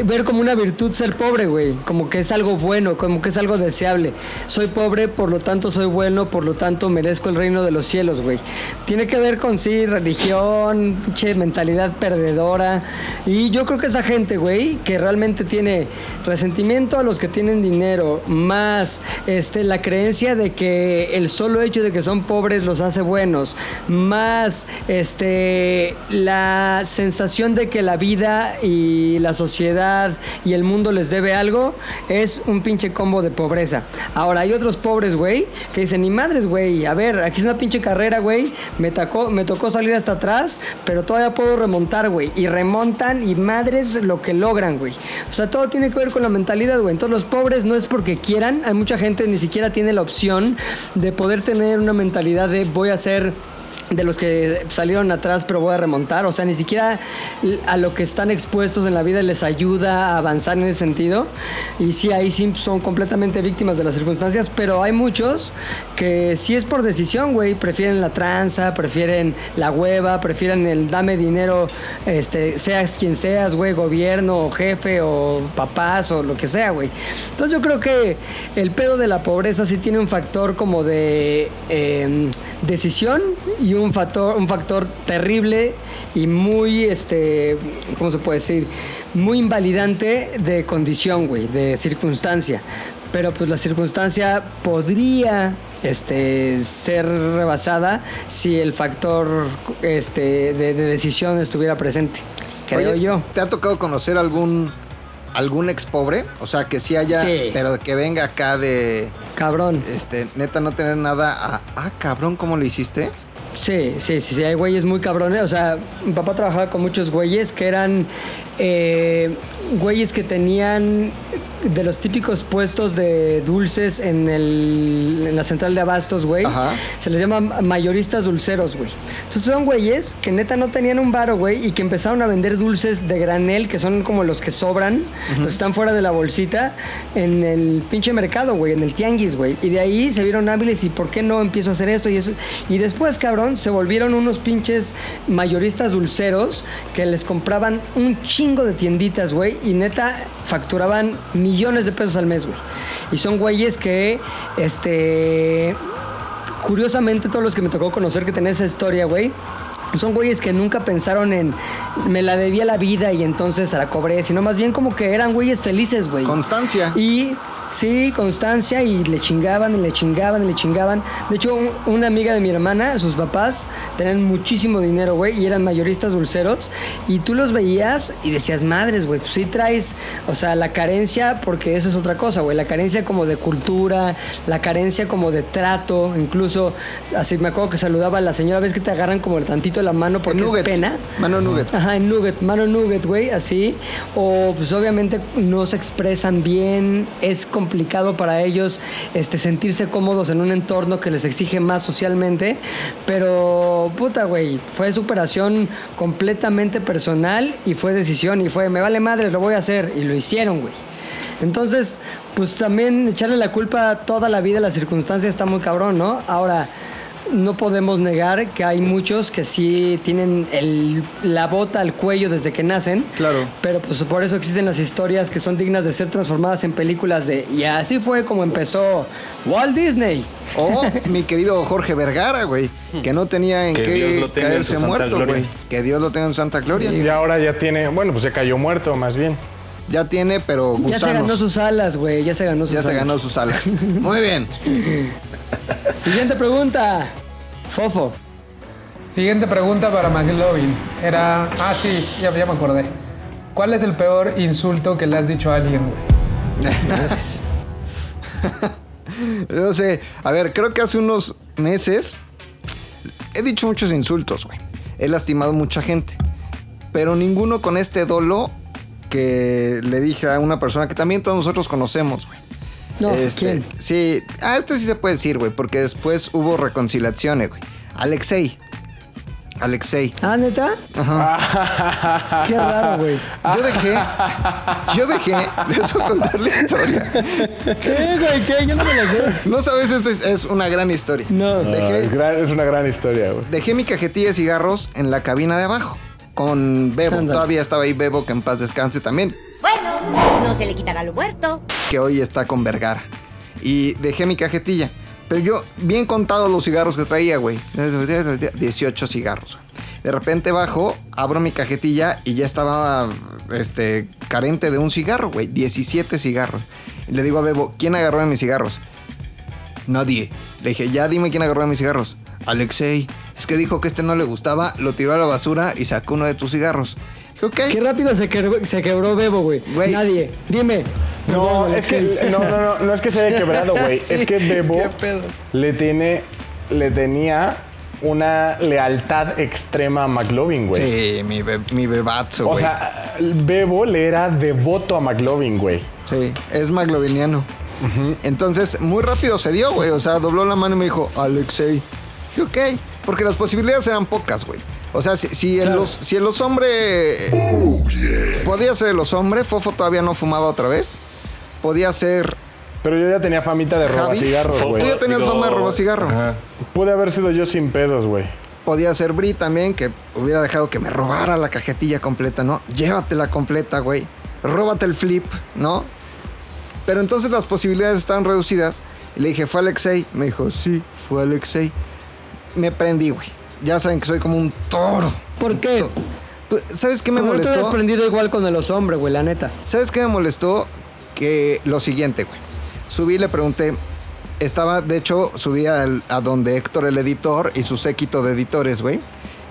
ver como una virtud ser pobre, güey. Como que es algo bueno, como que es algo deseable. Soy pobre, por lo tanto soy bueno, por lo tanto merezco el reino de los cielos, güey. Tiene que ver con sí, religión, che, mentalidad perdedora. Y yo creo que esa gente, güey, que realmente tiene resentimiento a los que tienen dinero, más este, la creencia de que el solo hecho de que son pobres los hace buenos, más este, la sensación de que la vida y la sociedad y el mundo les debe algo, es un pinche combo de pobreza. Ahora, hay otros pobres, güey, que dicen, ni madres, güey, a ver, aquí es una pinche carrera, güey, me, tocó, me tocó salir hasta atrás, pero todavía puedo remontar, güey, y remontan y madres lo que logran, güey. O sea, todo tiene que ver con la mentalidad, güey. Entonces, los pobres no es porque quieran, hay mucha gente ni siquiera tiene la opción de poder tener una mentalidad de voy a ser de los que salieron atrás, pero voy a remontar. O sea, ni siquiera a lo que están expuestos en la vida les ayuda a avanzar en ese sentido. Y sí, ahí sí son completamente víctimas de las circunstancias, pero hay muchos que sí es por decisión, güey. Prefieren la tranza, prefieren la hueva, prefieren el dame dinero, este, seas quien seas, güey, gobierno, o jefe, o papás, o lo que sea, güey. Entonces yo creo que el pedo de la pobreza sí tiene un factor como de eh, decisión y un factor, un factor terrible y muy, este, ¿cómo se puede decir? Muy invalidante de condición, güey, de circunstancia. Pero pues la circunstancia podría este, ser rebasada si el factor este, de, de decisión estuviera presente. Creo Oye, yo. ¿Te ha tocado conocer algún algún ex pobre? O sea, que sí haya, Sí. pero que venga acá de Cabrón. este, neta no tener nada. Ah, ah, cabrón, ¿cómo lo hiciste? Sí, sí, sí, sí, hay güeyes muy cabrones. O sea, mi papá trabajaba con muchos güeyes que eran eh, güeyes que tenían de los típicos puestos de dulces en, el, en la central de abastos, güey. Ajá. Se les llama mayoristas dulceros, güey. Entonces son güeyes que neta no tenían un varo, güey, y que empezaron a vender dulces de granel, que son como los que sobran, los que están fuera de la bolsita, en el pinche mercado, güey, en el tianguis, güey. Y de ahí se vieron hábiles y ¿por qué no empiezo a hacer esto y eso? Y después, cabrón, se volvieron unos pinches mayoristas dulceros que les compraban un chingo de tienditas, güey, y neta facturaban millones de pesos al mes, güey. Y son güeyes que, este, curiosamente todos los que me tocó conocer que tenía esa historia, güey, son güeyes que nunca pensaron en me la debía la vida y entonces la cobré, sino más bien como que eran güeyes felices, güey. Constancia. Y sí, constancia y le chingaban y le chingaban y le chingaban. De hecho, un- una amiga de mi hermana, sus papás tenían muchísimo dinero, güey, y eran mayoristas dulceros. Y tú los veías y decías, madres, güey, pues sí traes, o sea, la carencia, porque eso es otra cosa, güey, la carencia como de cultura, la carencia como de trato, incluso, así me acuerdo que saludaba a la señora, ves que te agarran como tantito la mano porque es nugget. pena. Mano nugget. Ajá, en nugget, mano nugget, güey, así. O pues obviamente no se expresan bien, es complicado para ellos este, sentirse cómodos en un entorno que les exige más socialmente. Pero, puta, güey, fue superación completamente personal y fue decisión y fue, me vale madre, lo voy a hacer. Y lo hicieron, güey. Entonces, pues también echarle la culpa toda la vida a las circunstancias está muy cabrón, ¿no? Ahora, no podemos negar que hay muchos que sí tienen el- la bota al cuello desde que nacen. Claro. Pero pues por eso existen las historias que son dignas de ser transformadas en películas de... Y así fue como empezó Walt Disney. O mi querido Jorge Vergara, güey, que no tenía en Que qué en caerse muerto, gloria. güey. Que Dios lo tenga en santa gloria. Y ahora ya tiene, bueno, pues ya cayó muerto más bien. Ya tiene, pero Ya se ganó gusanos. sus alas, güey. Ya se ganó sus Ya se ganó sus alas. Muy bien. Siguiente pregunta. Fofo. Siguiente pregunta para McLovin. Era. Ah, sí, ya, ya me acordé. ¿Cuál es el peor insulto que le has dicho a alguien, güey? No sé. A ver, creo que hace unos meses he dicho muchos insultos, güey. He lastimado mucha gente. Pero ninguno con este dolo que le dije a una persona que también todos nosotros conocemos, güey. No, Este, ¿quién? Sí, ah, este sí se puede decir, güey, porque después hubo reconciliaciones, güey. Alexei. Alexei. ¿Ah, neta? Ajá. Qué raro, güey. Yo dejé, yo dejé, les voy a contar la historia. ¿Qué, güey? ¿Qué? Yo no me la sé. No sabes, esta es, es una gran historia. No. Dejé, es, gran- es una gran historia, güey. dejé mi cajetilla de cigarros en la cabina de abajo. Con Bebo. Todavía estaba ahí Bebo, que en paz descanse también. Bueno, no se le quitará lo muerto. Que hoy está con Vergara. Y dejé mi cajetilla. Pero yo, bien contados los cigarros que traía, güey. 18 cigarros. De repente bajo, abro mi cajetilla y ya estaba este, carente de un cigarro, güey. 17 cigarros. Le digo a Bebo, ¿quién agarró de mis cigarros? Nadie. Le dije, ya dime quién agarró de mis cigarros. Alexei. Es que dijo que este no le gustaba, lo tiró a la basura y sacó uno de tus cigarros. Qué rápido se quebró, se quebró Bebo, güey. Nadie. Dime. No, es que no, no, no, no es que se haya quebrado, güey. Sí, es que Bebo le tiene, le tenía una lealtad extrema a McLovin, güey. Sí, mi, be- mi bebazo, O güey. sea, Bebo le era devoto a McLovin, güey. Sí, es magloviniano. Entonces, muy rápido se dio, güey. O sea, dobló la mano y me dijo, Alexei. Dije, ok. Porque las posibilidades eran pocas, güey. O sea, si, si el, los, si el los hombre podía ser los hombres, Fofo todavía no fumaba otra vez. Podía ser Pero yo ya tenía famita de roba cigarros, Tú güey. ya tenías fama de robacigarro. ajá. Pude haber sido yo sin pedos, güey. Podía ser Bri también, que hubiera dejado que me robara la cajetilla completa, ¿no? Llévatela completa, güey. Róbate el flip, ¿no? Pero entonces las posibilidades estaban reducidas. Y le dije, ¿fue Alexei? Me dijo, sí, fue Alexei. Me prendí, güey. Ya saben que soy como un toro. ¿Por qué? To- Pues, ¿Sabes qué me Como molestó? has prendido igual con los hombres, güey, la neta. ¿Sabes qué me molestó? Que lo siguiente, güey. Subí y le pregunté. Estaba, de hecho, subí al- a donde Héctor, el editor, y su séquito de editores, güey.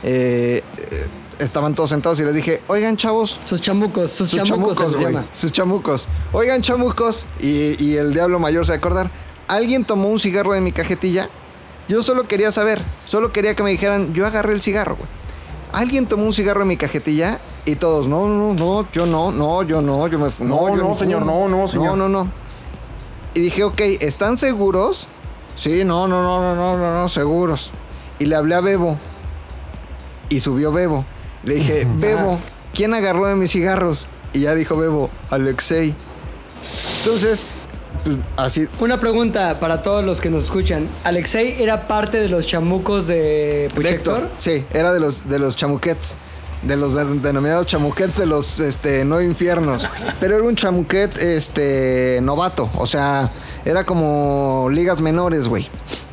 Eh, eh, estaban todos sentados y les dije, oigan, chavos. Sus chamucos, sus, Sus chamucos, güey. Sus chamucos. Oigan, chamucos. Y, y el diablo mayor se va a acordar. ¿Alguien tomó un cigarro de mi cajetilla? Yo solo quería saber. Solo quería que me dijeran, yo agarré el cigarro, güey. ¿Alguien tomó un cigarro de mi cajetilla? Y todos, no, no, no, yo no, no, yo no, yo me No, yo no, señor, no, no, señor. No, no, no. Y dije, ok, ¿están seguros? Sí, no, no, no, no, no, no, no, seguros. Y le hablé a Bebo. Y subió Bebo. Le dije, Bebo, ¿quién agarró de mis cigarros? Y ya dijo Bebo, Alexei. Entonces, pues, así. Una pregunta para todos los que nos escuchan. ¿Alexei era parte de los chamucos de Puchector? Sí, era de los, de los chamuquets. De los de- denominados chamuquets de los este, no infiernos. Pero era un chamuquet este, novato. O sea, era como ligas menores, güey.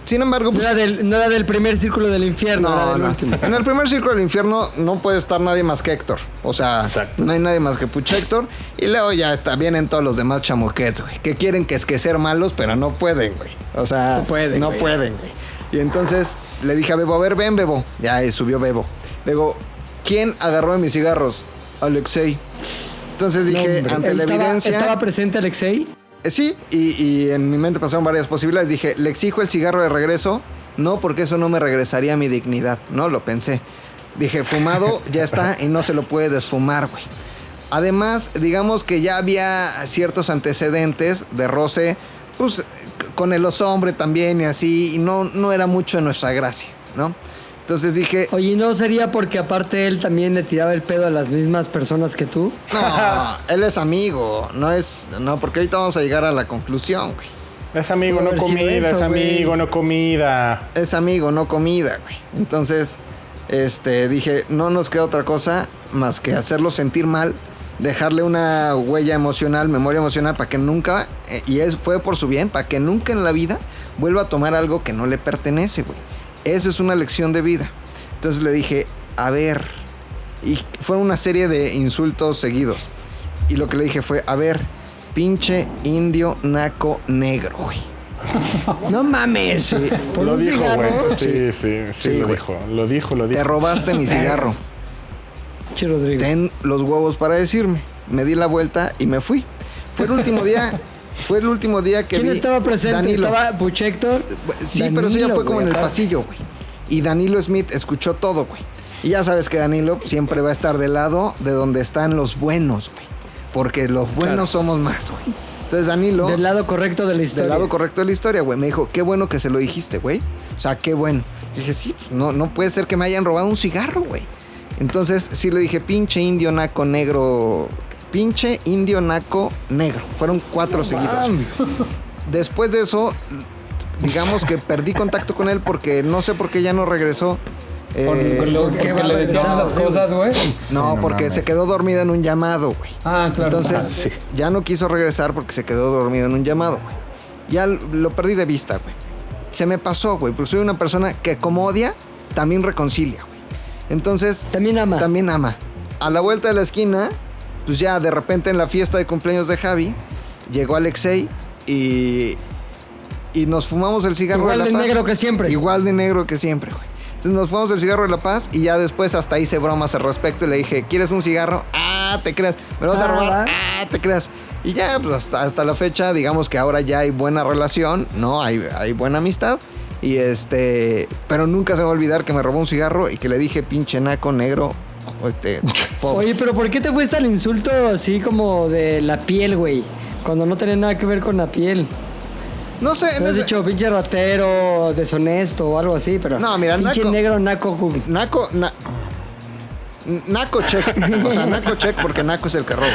Sin embargo, No pues. era, del, no era del primer círculo del infierno, era No, del no. último. En el primer círculo del infierno no puede estar nadie más que Héctor. O sea, Exacto. no hay nadie más que Puch Héctor. Y luego ya está, vienen todos los demás chamuquets, güey. Que quieren que es que ser malos, pero no pueden, güey. O sea, No pueden, No güey. pueden, güey. Y entonces le dije a Bebo, a ver, ven, Bebo. Ya ahí subió Bebo. Le digo, ¿quién agarró de mis cigarros? Alexei. Entonces dije, ante la ¿Estaba, evidencia. ¿Estaba presente Alexei? Eh, Sí, y, y en mi mente pasaron varias posibilidades. Dije, ¿le exijo el cigarro de regreso? No, porque eso no me regresaría a mi dignidad. No, lo pensé. Dije, fumado ya está y no se lo puede desfumar, güey. Además, digamos que ya había ciertos antecedentes de roce, pues con el oso hombre también y así, y no, no era mucho de nuestra gracia, ¿no? Entonces dije, Oye, ¿no sería porque aparte él también le tiraba el pedo a las mismas personas que tú? no, él es amigo, no es, no, porque ahorita vamos a llegar a la conclusión, güey. Es amigo, no comida, eso, es amigo, no comida. es amigo, no comida, güey. Entonces, este, dije, no nos queda otra cosa más que hacerlo sentir mal, dejarle una huella emocional, memoria emocional, para que nunca, eh, y es, fue por su bien, para que nunca en la vida vuelva a tomar algo que no le pertenece, güey. Esa es una lección de vida. Entonces le dije, a ver, y fue una serie de insultos seguidos. Y lo que le dije fue, a ver, pinche indio naco negro, güey. No mames. Sí. Por Lo un dijo, cigarro. güey. Sí, sí, sí, Sí, lo güey. dijo. Lo dijo, lo Te dijo. robaste mi cigarro. Che, Rodrigo. ten los huevos para decirme. Me di la vuelta y me fui. Fue el último día, fue el último día que ¿Quién vi estaba presente? Danilo. ¿Estaba Puchector? Sí, pero eso ya fue como en el pasillo, güey. Y Danilo Smith escuchó todo, güey. Y ya sabes que Danilo siempre va a estar del lado de donde están los buenos, güey. Porque los buenos Claro. somos más, güey. Entonces Danilo, Del lado correcto de la historia. del lado correcto de la historia, güey, me dijo, qué bueno que se lo dijiste, güey. O sea, qué bueno. Y dije, sí, pues, no, no puede ser que me hayan robado un cigarro, güey. Entonces sí le dije, pinche indio naco negro. Pinche indio naco negro. Fueron cuatro seguidos. Mames. Después de eso, digamos que perdí contacto con él porque no sé por qué ya no regresó. Eh, Por lo que qué le decían barbaridad, esas cosas, güey. no, no porque se quedó dormido en un llamado, güey. Ah, claro. Entonces, ya no quiso regresar porque se quedó dormido en un llamado, güey. Ya lo perdí de vista, güey. Se me pasó, güey, porque soy una persona que como odia, también reconcilia, güey. Entonces, También ama. también ama. A la vuelta de la esquina, pues ya de repente en la fiesta de cumpleaños de Javi, llegó Alexei y, y nos fumamos el cigarro Igual de la de paz. negro que siempre. Igual de negro que siempre, güey. Entonces nos fumamos el cigarro de la paz y ya después hasta hice bromas al respecto y le dije, ¿quieres un cigarro? Ah, te creas. ¿Me lo vas a Ah, robar? Ah, te creas. Y ya, pues hasta, hasta la fecha, digamos que ahora ya hay buena relación, ¿no? Hay, hay buena amistad. Y este, pero nunca se va a olvidar que me robó un cigarro y que le dije pinche naco negro, este, pobre. Oye, pero ¿por qué te fuiste al insulto así como de la piel, güey? Cuando no tenía nada que ver con la piel. No sé, Me no has sé. dicho pinche ratero, deshonesto o algo así, pero. No, mira, pinche naco- negro, naco. Naco, na- Naco check. O sea, Naco check porque Naco es el que roba.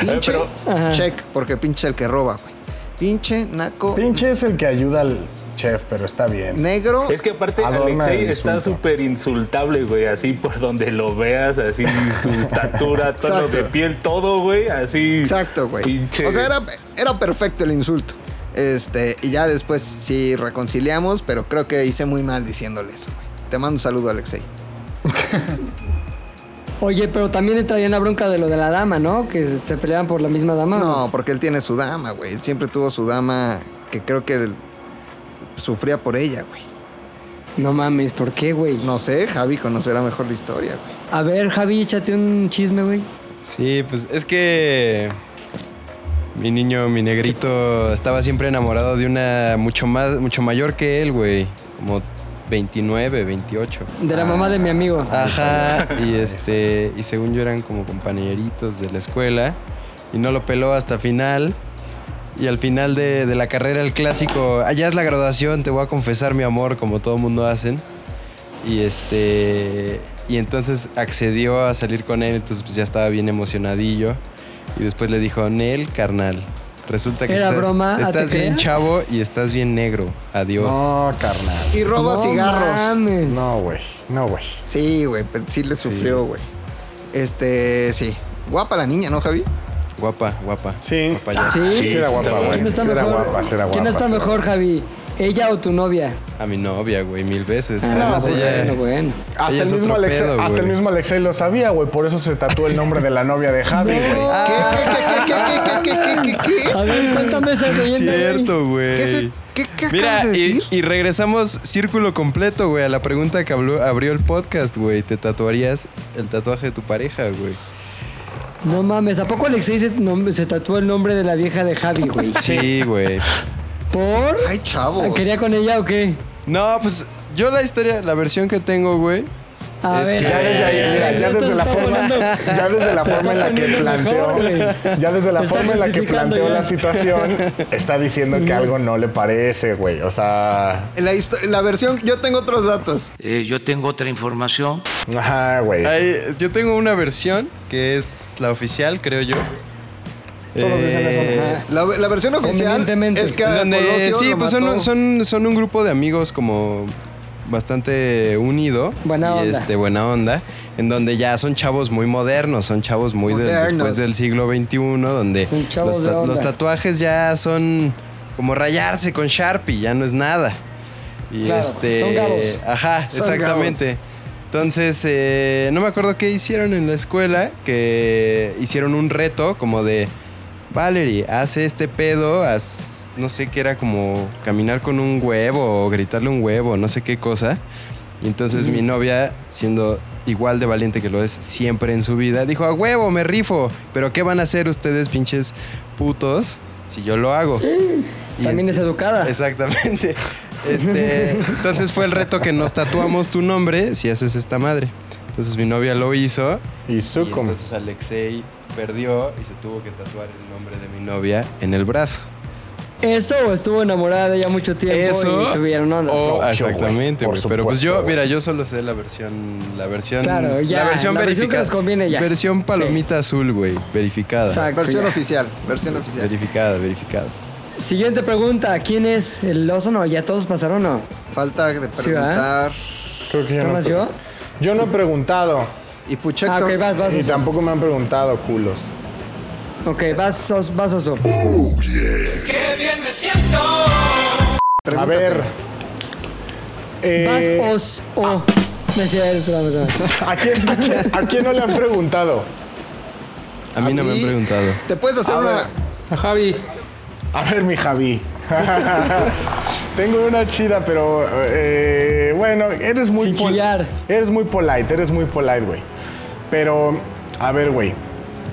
Pinche Ajá. check porque pinche es el que roba, güey. Pinche Naco Pinche es el que ayuda al chef, pero está bien. negro. Es que aparte Alexei está súper insultable, güey. Así por donde lo veas, así su estatura, tono Exacto. de piel, todo, güey. Así. Exacto, güey. Pinche. O sea, era, era perfecto el insulto. Este, y ya después sí reconciliamos, pero creo que hice muy mal diciéndole eso, güey. Te mando un saludo, Alexei. Oye, pero también le traían la bronca de lo de la dama, ¿no? Que se peleaban por la misma dama. No, porque él tiene su dama, güey. Él siempre tuvo su dama que creo que él sufría por ella, güey. No mames, ¿por qué, güey? No sé, Javi conocerá mejor la historia, güey. A ver, Javi, échate un chisme, güey. Sí, pues es que mi niño, mi negrito, estaba siempre enamorado de una mucho más, mucho mayor que él, güey. Como 29, 28. De la mamá de mi amigo. Ajá, y este, y según yo eran como compañeritos de la escuela, y no lo peló hasta final. Y al final de, de la carrera, el clásico, allá es la graduación, te voy a confesar mi amor, como todo mundo hacen. Y este, y entonces accedió a salir con él, entonces pues ya estaba bien emocionadillo. Y después le dijo, Nel, carnal, resulta que Era estás, broma, ¿ah, estás bien creas? chavo y estás bien negro. Adiós. No, carnal. Y roba No cigarros. mames. No, güey. No, güey. Sí, güey, pues sí le sufrió, güey. Este, sí. Guapa la niña, ¿no, Javi? Guapa, guapa. Sí. Guapa ya. ¿Sí? Sí, sí, era guapa, güey. ¿Quién sí era guapa, sí era guapa. ¿Quién está sí mejor. Javi? ¿Ella o tu novia? A mi novia, güey, mil veces. Ah, Además, pues, ella, bueno, bueno. Hasta, el, mismo Alexei, pedo, hasta el mismo Alexei lo sabía, güey. Por eso se tatuó el nombre de la novia de Javi, güey. ¿Qué, qué, qué, qué, qué, qué? A ver, cuéntame esa leyenda. cierto, güey. ¿Qué, qué Mira, de decir? Y, y, regresamos círculo completo, güey, a la pregunta que abrió el podcast, güey. ¿Te tatuarías el tatuaje de tu pareja, güey? No mames, ¿a poco Alexei se, nom- se tatuó el nombre de la vieja de Javi, güey? Sí, güey. ¿Por? Ay, chavos. ¿Quería con ella o qué? No, pues yo la historia, la versión que tengo, güey. A Es ver, que- Ya desde ahí, mira, ya desde la forma, ya desde la forma en la que planteó, ya desde la forma en la que planteó la situación, está diciendo que algo no le parece, güey. O sea, En la, la versión, yo tengo otros datos. Eh, yo tengo otra información. ajá, güey. Yo tengo una versión que es la oficial, creo yo. Todos dicen eso. Eh. La, la versión oficial es que a donde- Colosio sí, pues son, son, son un grupo de amigos como bastante unido. Buena y onda. Este, buena onda. En donde ya son chavos muy modernos, son chavos muy de- después del siglo XXI, donde los, ta- tatuajes ya son como rayarse con Sharpie, ya no es nada. Y Claro, este. son gabos. Ajá, Son exactamente. Entonces, eh, no me acuerdo qué hicieron en la escuela, que hicieron un reto como de, Valerie, haz este pedo, haz, no sé qué era como caminar con un huevo o gritarle un huevo, no sé qué cosa. Y entonces mi novia, siendo igual de valiente que lo es siempre en su vida, dijo, a huevo, me rifo, pero ¿qué van a hacer ustedes pinches putos si yo lo hago? Y También es educada. Exactamente. Este, entonces fue el reto que nos tatuamos tu nombre si haces esta madre. Entonces mi novia lo hizo. Y Sucum. entonces Alexei perdió y se tuvo que tatuar el nombre de mi novia en el brazo. ¿Eso o estuvo enamorada de ella mucho tiempo Eso y tuvieron ondas? o- Obvio, exactamente, güey, güey. por Pero pues yo, supuesto, mira, yo solo sé la versión, la versión, Claro, ya, la versión la versión que verificada, nos conviene ya. versión palomita azul, güey, verificada, Exacto. Versión ya. oficial, versión oficial. verificada, verificada. Siguiente pregunta. ¿Quién es el oso? No, ya todos pasaron, ¿no? Falta de Sí, preguntar. Creo que ya ¿Qué no más pre- yo? Yo no he preguntado. y Puchector. Ah, ok, vas, vas, Y tampoco me han preguntado, culos. Ok, vas, os- vas oso. A ver. Eh, Vas os o. Me decía él, espérame, espérame. ¿a, quién, a, quién, a quién no le han preguntado? A mí no me han preguntado. Te puedes hacer A una. ver. A Javi. A ver, mi Javi. Tengo una chida, pero eh, bueno, eres muy Sin chillar. Eres muy polite, eres muy polite, güey. Pero, a ver, güey.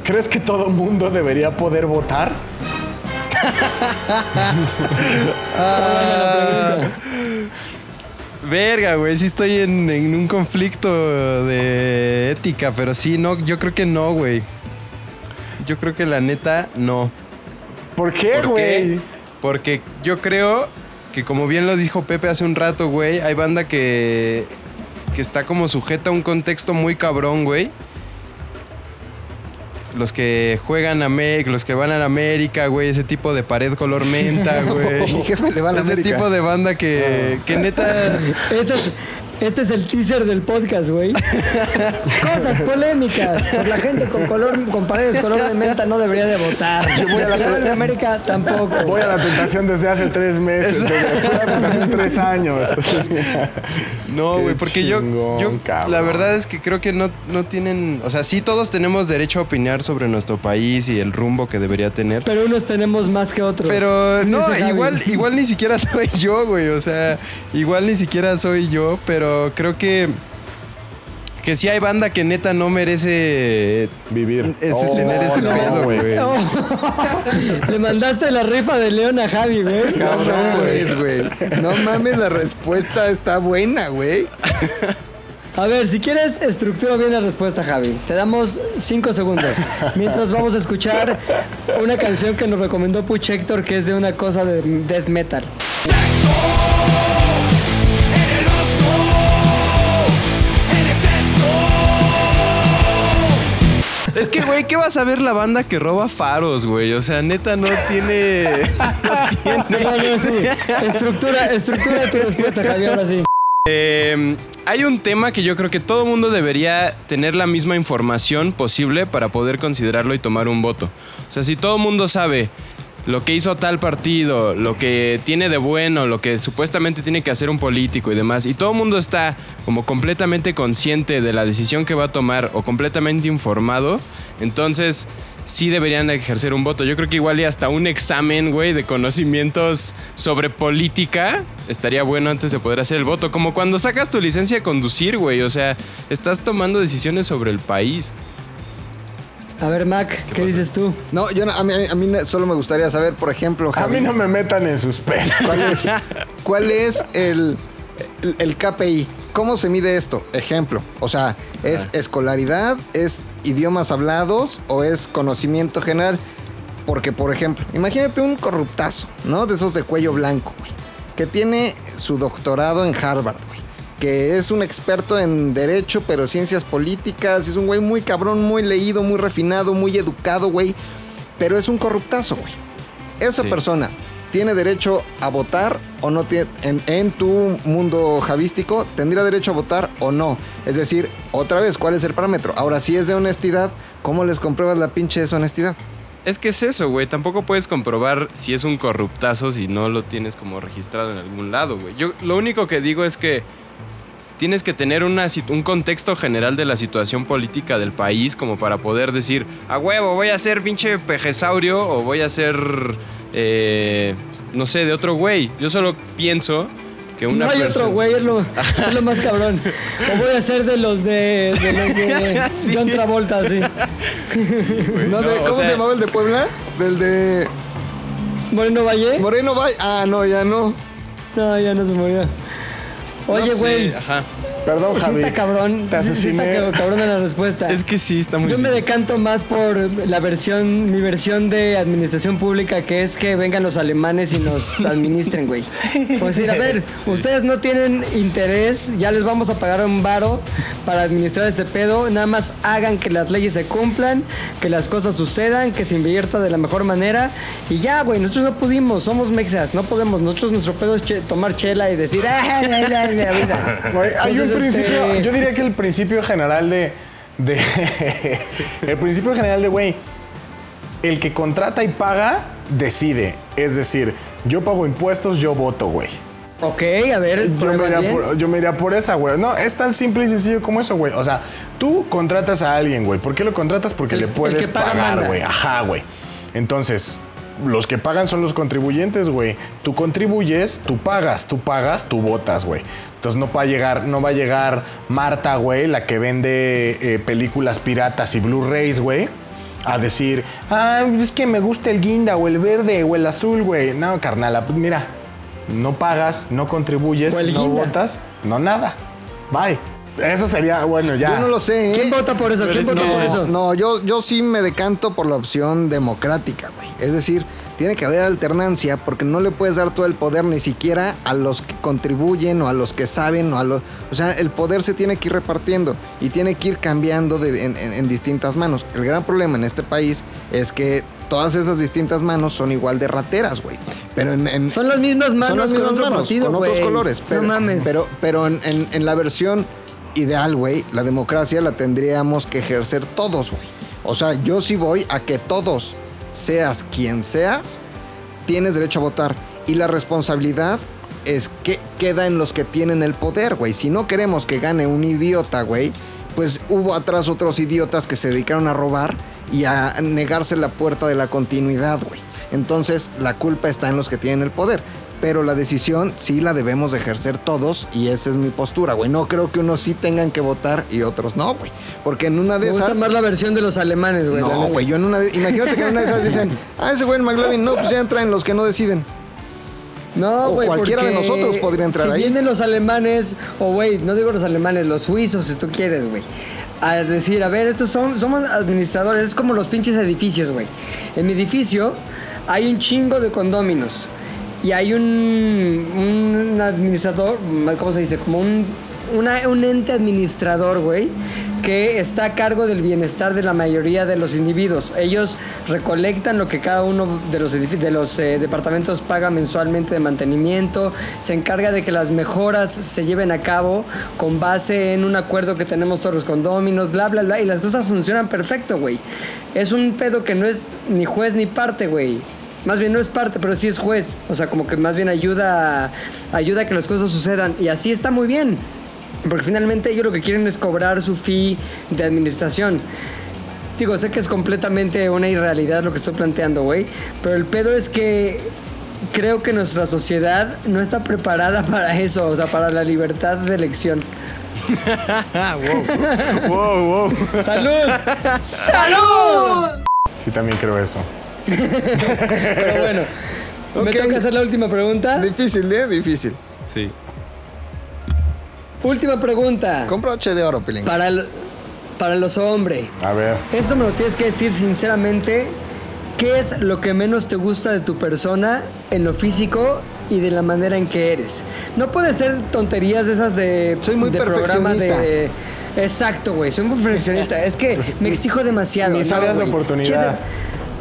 ¿Crees que todo mundo debería poder votar? Verga, güey, sí estoy en, en un conflicto de ética, pero sí, no, yo creo que no, güey. Yo creo que la neta, no. ¿Por qué, ¿Por güey? Porque yo creo que como bien lo dijo Pepe hace un rato, güey, hay banda que, que está como sujeta a un contexto muy cabrón, güey. Los que juegan a América, los que van a la América, güey, ese tipo de pared color menta, güey. Mi jefe le va a la Ese América. tipo de banda que, que neta... este es el teaser del podcast, güey. Cosas polémicas. Pues la gente con color, con paredes color de menta no debería de votar. voy a la- a América tampoco. Voy a la tentación desde hace tres meses. Desde, la tentación tres años. No, güey, porque yo, chingón, yo cabrón. la verdad es que creo que no, no tienen, o sea, sí todos tenemos derecho a opinar sobre nuestro país y el rumbo que debería tener. Pero unos tenemos más que otros. Pero no, igual, igual ni siquiera soy yo, güey. O sea, igual ni siquiera soy yo, pero creo que. Que sí hay banda que neta no merece Vivir. ese- Oh, tener ese no, pedo, güey. güey. Oh. Le mandaste la rifa de León a Javi, güey. No mames, güey. No mames, la respuesta está buena, güey. A ver, si quieres, estructura bien la respuesta, Javi. Te damos cinco segundos. Mientras vamos a escuchar una canción que nos recomendó Puch Héctor, que es de una cosa de death metal. Es que, güey, ¿qué vas a ver la banda que roba faros, güey? O sea, neta no tiene. No tiene. No, no, sí. Estructura, estructura tu respuesta, Javi, ahora sí. Eh, hay un tema que yo creo que todo mundo debería tener la misma información posible para poder considerarlo y tomar un voto. O sea, si todo mundo sabe lo que hizo tal partido, lo que tiene de bueno, lo que supuestamente tiene que hacer un político y demás, y todo el mundo está como completamente consciente de la decisión que va a tomar o completamente informado, entonces sí deberían ejercer un voto. Yo creo que igual y hasta un examen, güey, de conocimientos sobre política estaría bueno antes de poder hacer el voto. Como cuando sacas tu licencia de conducir, güey, o sea, estás tomando decisiones sobre el país. A ver, Mac, ¿qué, dices tú? No, yo no- a, mí, a mí solo me gustaría saber, por ejemplo, A mí no me metan en sus pedos. ¿cuál es, cuál es el, el, el KPI? ¿Cómo se mide esto? Ejemplo, o sea, ¿es escolaridad, es idiomas hablados o es conocimiento general? Porque, por ejemplo, imagínate un corruptazo, ¿no? De esos de cuello blanco, güey, que tiene su doctorado en Harvard, güey, que es un experto en derecho, pero ciencias políticas, es un güey muy cabrón, muy leído, muy refinado, muy educado, güey, pero es un corruptazo, güey. Esa Sí. persona tiene derecho a votar o no tiene, en, en tu mundo javístico, tendría derecho a votar o no. Es decir, otra vez, ¿cuál es el parámetro? Ahora, si es de honestidad, ¿cómo les compruebas la pinche deshonestidad? Es que es eso, güey. Tampoco puedes comprobar si es un corruptazo si no lo tienes como registrado en algún lado, güey. Yo lo único que digo es que tienes que tener una, sit- un contexto general de la situación política del país como para poder decir, a huevo, voy a ser pinche pejesaurio o voy a ser, eh, no sé, de otro güey. Yo solo pienso que una no hay persona... otro güey, es lo, es lo más cabrón. O voy a ser de los de, de, los de Sí. John Travolta, sí. No, de- no, o ¿Cómo sea- se llamaba el de Puebla? Del de Moreno Valle. Moreno Valle. Ah, no, ya no. No, ya no se No Oye, sé, güey. Ajá. Perdón, Sí Javi. está cabrón. Te Sí está asesiné. cabrón en la respuesta. Es que sí, está muy Yo me decanto más por la versión, mi versión de administración pública, que es que vengan los alemanes y nos administren, güey. Pues decir, a ver, ustedes no tienen interés, ya les vamos a pagar un varo para administrar este pedo, nada más hagan que las leyes se cumplan, que las cosas sucedan, que se invierta de la mejor manera y ya, güey, nosotros no pudimos, somos mexas, no podemos, nosotros nuestro pedo es che- tomar chela y decir, ah, la, la, la vida. Hay un Principio, este, yo diría que el principio general de, de el principio general de, güey, el que contrata y paga, decide. Es decir, yo pago impuestos, yo voto, güey. Ok, a ver, Yo me, iría por, yo me iría por esa, güey. No, es tan simple y sencillo como eso, güey. O sea, tú contratas a alguien, güey. ¿Por qué lo contratas? Porque El- le puedes pagar, güey. Ajá, güey. Entonces, los que pagan son los contribuyentes, güey. Tú contribuyes, tú pagas, tú pagas, tú votas, güey. Entonces no va a llegar, no va a llegar Marta, güey, la que vende eh, películas piratas y Blu-rays, güey. A decir, ah, es que me gusta el guinda o el verde o el azul, güey. No, carnal, pues mira, no pagas, no contribuyes, no guinda. votas, no nada. Bye. Eso sería, bueno, ya. Yo no lo sé, ¿eh? ¿Quién vota por eso? ¿Quién vota no, por eso? No, yo, yo sí me decanto por la opción democrática, güey. Es decir, Tiene que haber alternancia porque no le puedes dar todo el poder ni siquiera a los que contribuyen o a los que saben o a los... O sea, el poder se tiene que ir repartiendo y tiene que ir cambiando de- en, en- en distintas manos. El gran problema en este país es que todas esas distintas manos son igual de rateras, güey. Pero en, en- Son las mismas manos son las con mismas otro manos, partido, con otros güey. colores. No Pero, mames. Pero, pero en, en- en la versión ideal, güey, la democracia la tendríamos que ejercer todos, güey. O sea, yo sí voy a que todos, seas quien seas, tienes derecho a votar. Y la responsabilidad es que queda en los que tienen el poder, güey. Si no queremos que gane un idiota, güey, pues hubo atrás otros idiotas que se dedicaron a robar y a negarse la puerta de la continuidad, güey. Entonces, la culpa está en los que tienen el poder. Pero la decisión sí la debemos de ejercer todos y esa es mi postura, güey. No creo que unos sí tengan que votar y otros no, güey. Porque en una de Me gusta esas... más la versión de los alemanes, güey. No, güey, yo en una de... Imagínate que en una de esas dicen, ah, ese güey en McLovin, no, pues ya entran los que no deciden. No, O güey, cualquiera de nosotros podría entrar si ahí. vienen los alemanes, o güey, no digo los alemanes, los suizos, si tú quieres, güey. A decir, a ver, estos son, somos administradores, es como los pinches edificios, güey. En mi edificio hay un chingo de condóminos. Y hay un, un administrador, ¿cómo se dice? Como un, una- un ente administrador, güey, que está a cargo del bienestar de la mayoría de los individuos. Ellos recolectan lo que cada uno de los, de los eh, departamentos paga mensualmente de mantenimiento, se encarga de que las mejoras se lleven a cabo con base en un acuerdo que tenemos todos los condóminos, bla, bla, bla, y las cosas funcionan perfecto, güey. Es un pedo que no es ni juez ni parte, güey. Más bien no es parte, pero sí es juez. O sea, como que más bien ayuda, ayuda a que las cosas sucedan. Y así está muy bien. Porque finalmente ellos lo que quieren es cobrar su fee de administración. Digo, sé que es completamente una irrealidad lo que estoy planteando, güey. Pero el pedo es que creo que nuestra sociedad no está preparada para eso. O sea, para la libertad de elección. wow, wow, wow. ¡Salud! ¡Salud! Sí, también creo eso. Pero bueno, Ok. me toca hacer la última pregunta. Difícil, ¿eh? Difícil. Sí. Última pregunta. Con broche de oro, Pilín. Para, el- para los hombres. A ver. Eso me lo tienes que decir sinceramente. ¿Qué es lo que menos te gusta de tu persona en lo físico y de la manera en que eres? No puede ser tonterías de esas de, Soy muy de programa perfeccionista. de... Exacto, güey. Soy muy perfeccionista. Es que me exijo demasiado. Mis no, áreas de güey. oportunidad. De-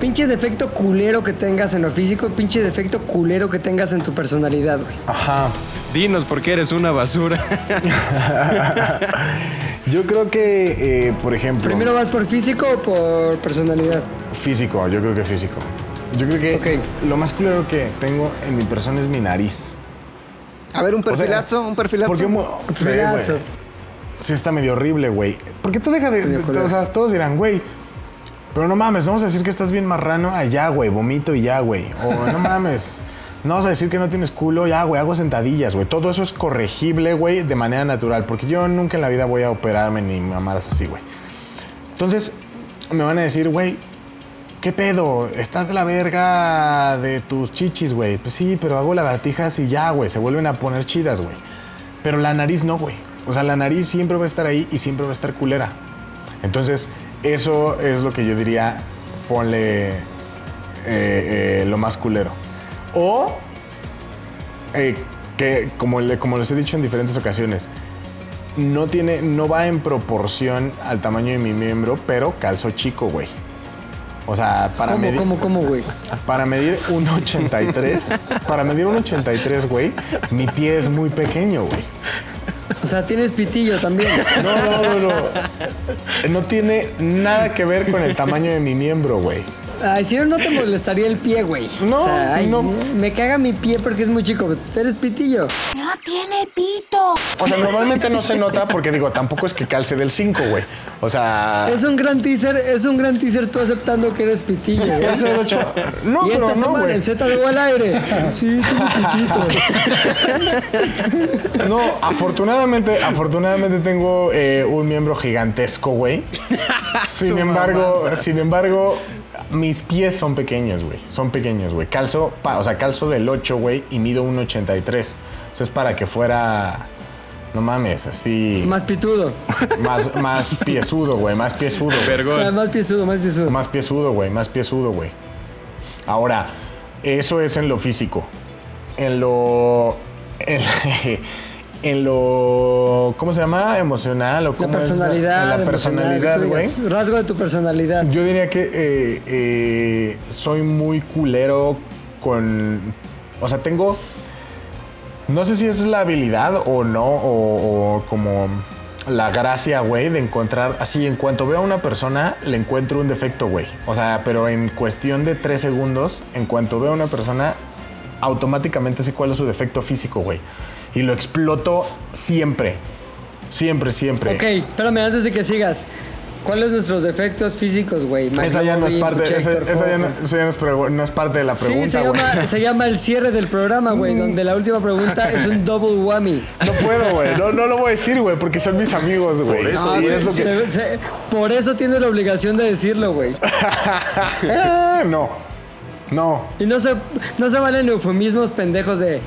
Pinche defecto culero que tengas en lo físico, pinche defecto culero que tengas en tu personalidad, güey. Ajá. Dinos por qué eres una basura. Yo creo que, eh, por ejemplo. ¿Primero vas por físico o por personalidad? Físico, yo creo que físico. Yo creo que Ok. lo más culero que tengo en mi persona es mi nariz. A ver, un O sea, perfilazo, un perfilazo. Porque mo- Perfilazo. Sí está medio horrible, güey. Porque tú deja de... O sea, todos dirán, güey, pero no mames, no vamos a decir que estás bien marrano, allá, güey, vomito y ya, güey. O no mames, no vas a decir que no tienes culo, ya, güey, hago sentadillas, güey. Todo eso es corregible, güey, de manera natural. Porque yo nunca en la vida voy a operarme ni mamadas así, güey. Entonces, me van a decir, güey, ¿qué pedo? Estás de la verga de tus chichis, güey. Pues sí, pero hago lagartijas y ya, güey. Se vuelven a poner chidas, güey. Pero la nariz no, güey. O sea, la nariz siempre va a estar ahí y siempre va a estar culera. Entonces, eso es lo que yo diría, ponle eh, eh, lo más culero. O, eh, que como, le- como les he dicho en diferentes ocasiones, no tiene, no va en proporción al tamaño de mi miembro, pero calzo chico, güey. O sea, para ¿Cómo, medir, cómo, cómo, güey? para medir un 83, para medir un 83, güey, mi pie es muy pequeño, güey. O sea, tienes pitillo también. No, no, no, no. No tiene nada que ver con el tamaño de mi miembro, güey. Ay, si no, no te molestaría el pie, güey. No, o sea, ay, no. Me caga mi pie porque es muy chico. Eres pitillo. No tiene pito. O sea, normalmente no se nota porque digo, tampoco es que calce del 5, güey. O sea, Es un gran teaser, es un gran teaser tú aceptando que eres pitillo, güey. eso de hecho. No, y pero esta no, semana en Z de al aire. Sí, tengo pitito. No, afortunadamente, afortunadamente tengo eh, un miembro gigantesco, güey. Sin Su embargo, sin embargo, mis pies son pequeños, güey. Son pequeños, güey. Calzo, pa- o sea, calzo del 8, güey, y mido un 83. O sea, es para que fuera. No mames, así. Más pitudo. Más, más piezudo, güey. Más piezudo. güey. Ah, Más piezudo, más piezudo. Más piezudo, güey. Más piezudo, güey. Ahora, Eso es en lo físico. En lo. En, en lo. ¿Cómo se llama? Emocional o La cómo es? personalidad. En la personalidad, güey. Rasgo de tu personalidad. Yo diría que eh, eh, soy muy culero con. O sea, tengo. No sé si esa es la habilidad o no, o, o como la gracia, güey, de encontrar. Así, en cuanto veo a una persona, le encuentro un defecto, güey. O sea, pero en cuestión de tres segundos, en cuanto veo a una persona, automáticamente sé cuál es su defecto físico, güey. Y lo exploto siempre. Siempre, siempre. Ok, espérame, antes de que sigas. ¿Cuáles nuestros defectos físicos, güey? Esa ya no es parte, esa, Puchector, esa ya, no, Fofo. esa ya no es, no parte de la Sí, pregunta, se güey. llama, se llama el cierre del programa, güey, donde la última pregunta es un double whammy. No puedo, güey. No, no lo voy a decir, güey, porque son mis amigos, güey. Por eso, Y güey. es lo que- Se- se- por eso tiene la obligación de decirlo, güey. Ah, no. No. Y no se, no se valen eufemismos pendejos de.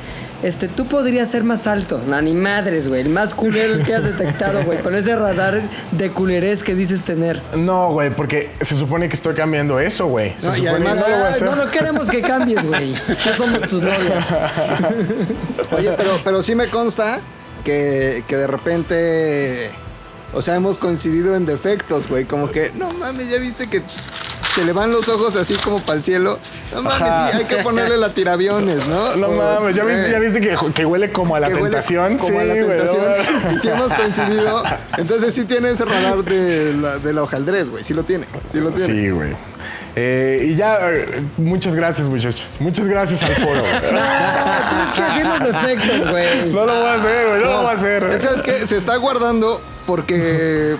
Este, tú podrías ser más alto. No, ni madres, güey. El más culero que has detectado, güey. Con ese radar de culerés que dices tener. No, güey, porque se supone que estoy cambiando eso, güey. Se No, y supone además- que no lo voy a hacer. no, no queremos que cambies, güey. No somos tus novias. Oye, pero, pero sí me consta que, que de repente. O sea, hemos coincidido en defectos, güey. Como que, no mames, ya viste que se le van los ojos así como para el cielo. No mames, sí, hay que ponerle la tiraviones, ¿no? No O, mames, ¿ya viste, eh, ya viste que, que huele como a la tentación? Como a la Sí, güey, tentación. no. Y sí hemos coincidido. Entonces sí tiene ese radar de la, de la hojaldrés, güey. Sí lo tiene. Sí lo tiene. Sí, güey. Eh, y ya, eh, muchas gracias, muchachos. Muchas gracias al foro. Tienes que decir los defectos, güey. No lo voy a hacer, güey. No, lo voy a hacer. ¿Sabes qué? Se está guardando porque.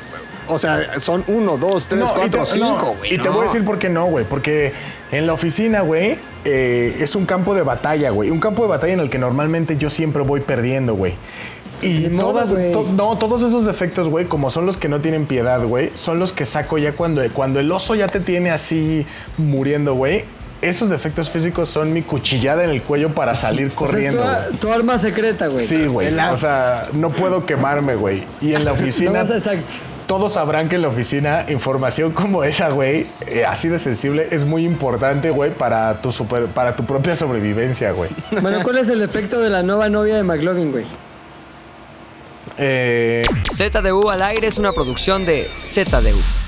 O sea, son uno, dos, tres, No, y cuatro, te- cinco, no, güey. Y te no. voy a decir por qué no, güey. Porque en la oficina, güey, eh, es un campo de batalla, güey. Un campo de batalla en el que normalmente yo siempre voy perdiendo, güey. Y modo, todas- to- no, todos esos defectos, güey, como son los que no tienen piedad, güey, son los que saco ya cuando, cuando el oso ya te tiene así muriendo, güey. Esos defectos físicos son mi cuchillada en el cuello para salir O sea, es corriendo. tu, arma secreta, güey. Sí, güey. O sea, no puedo quemarme, güey. Y en la No oficina. a exacto. Todos sabrán que en la oficina información como esa, güey, eh, así de sensible, es muy importante, güey, para tu super, para tu propia sobrevivencia, güey. Bueno, ¿cuál es el efecto de la nueva novia de McLovin, güey? Eh, ZDU al aire es una producción de ZDU.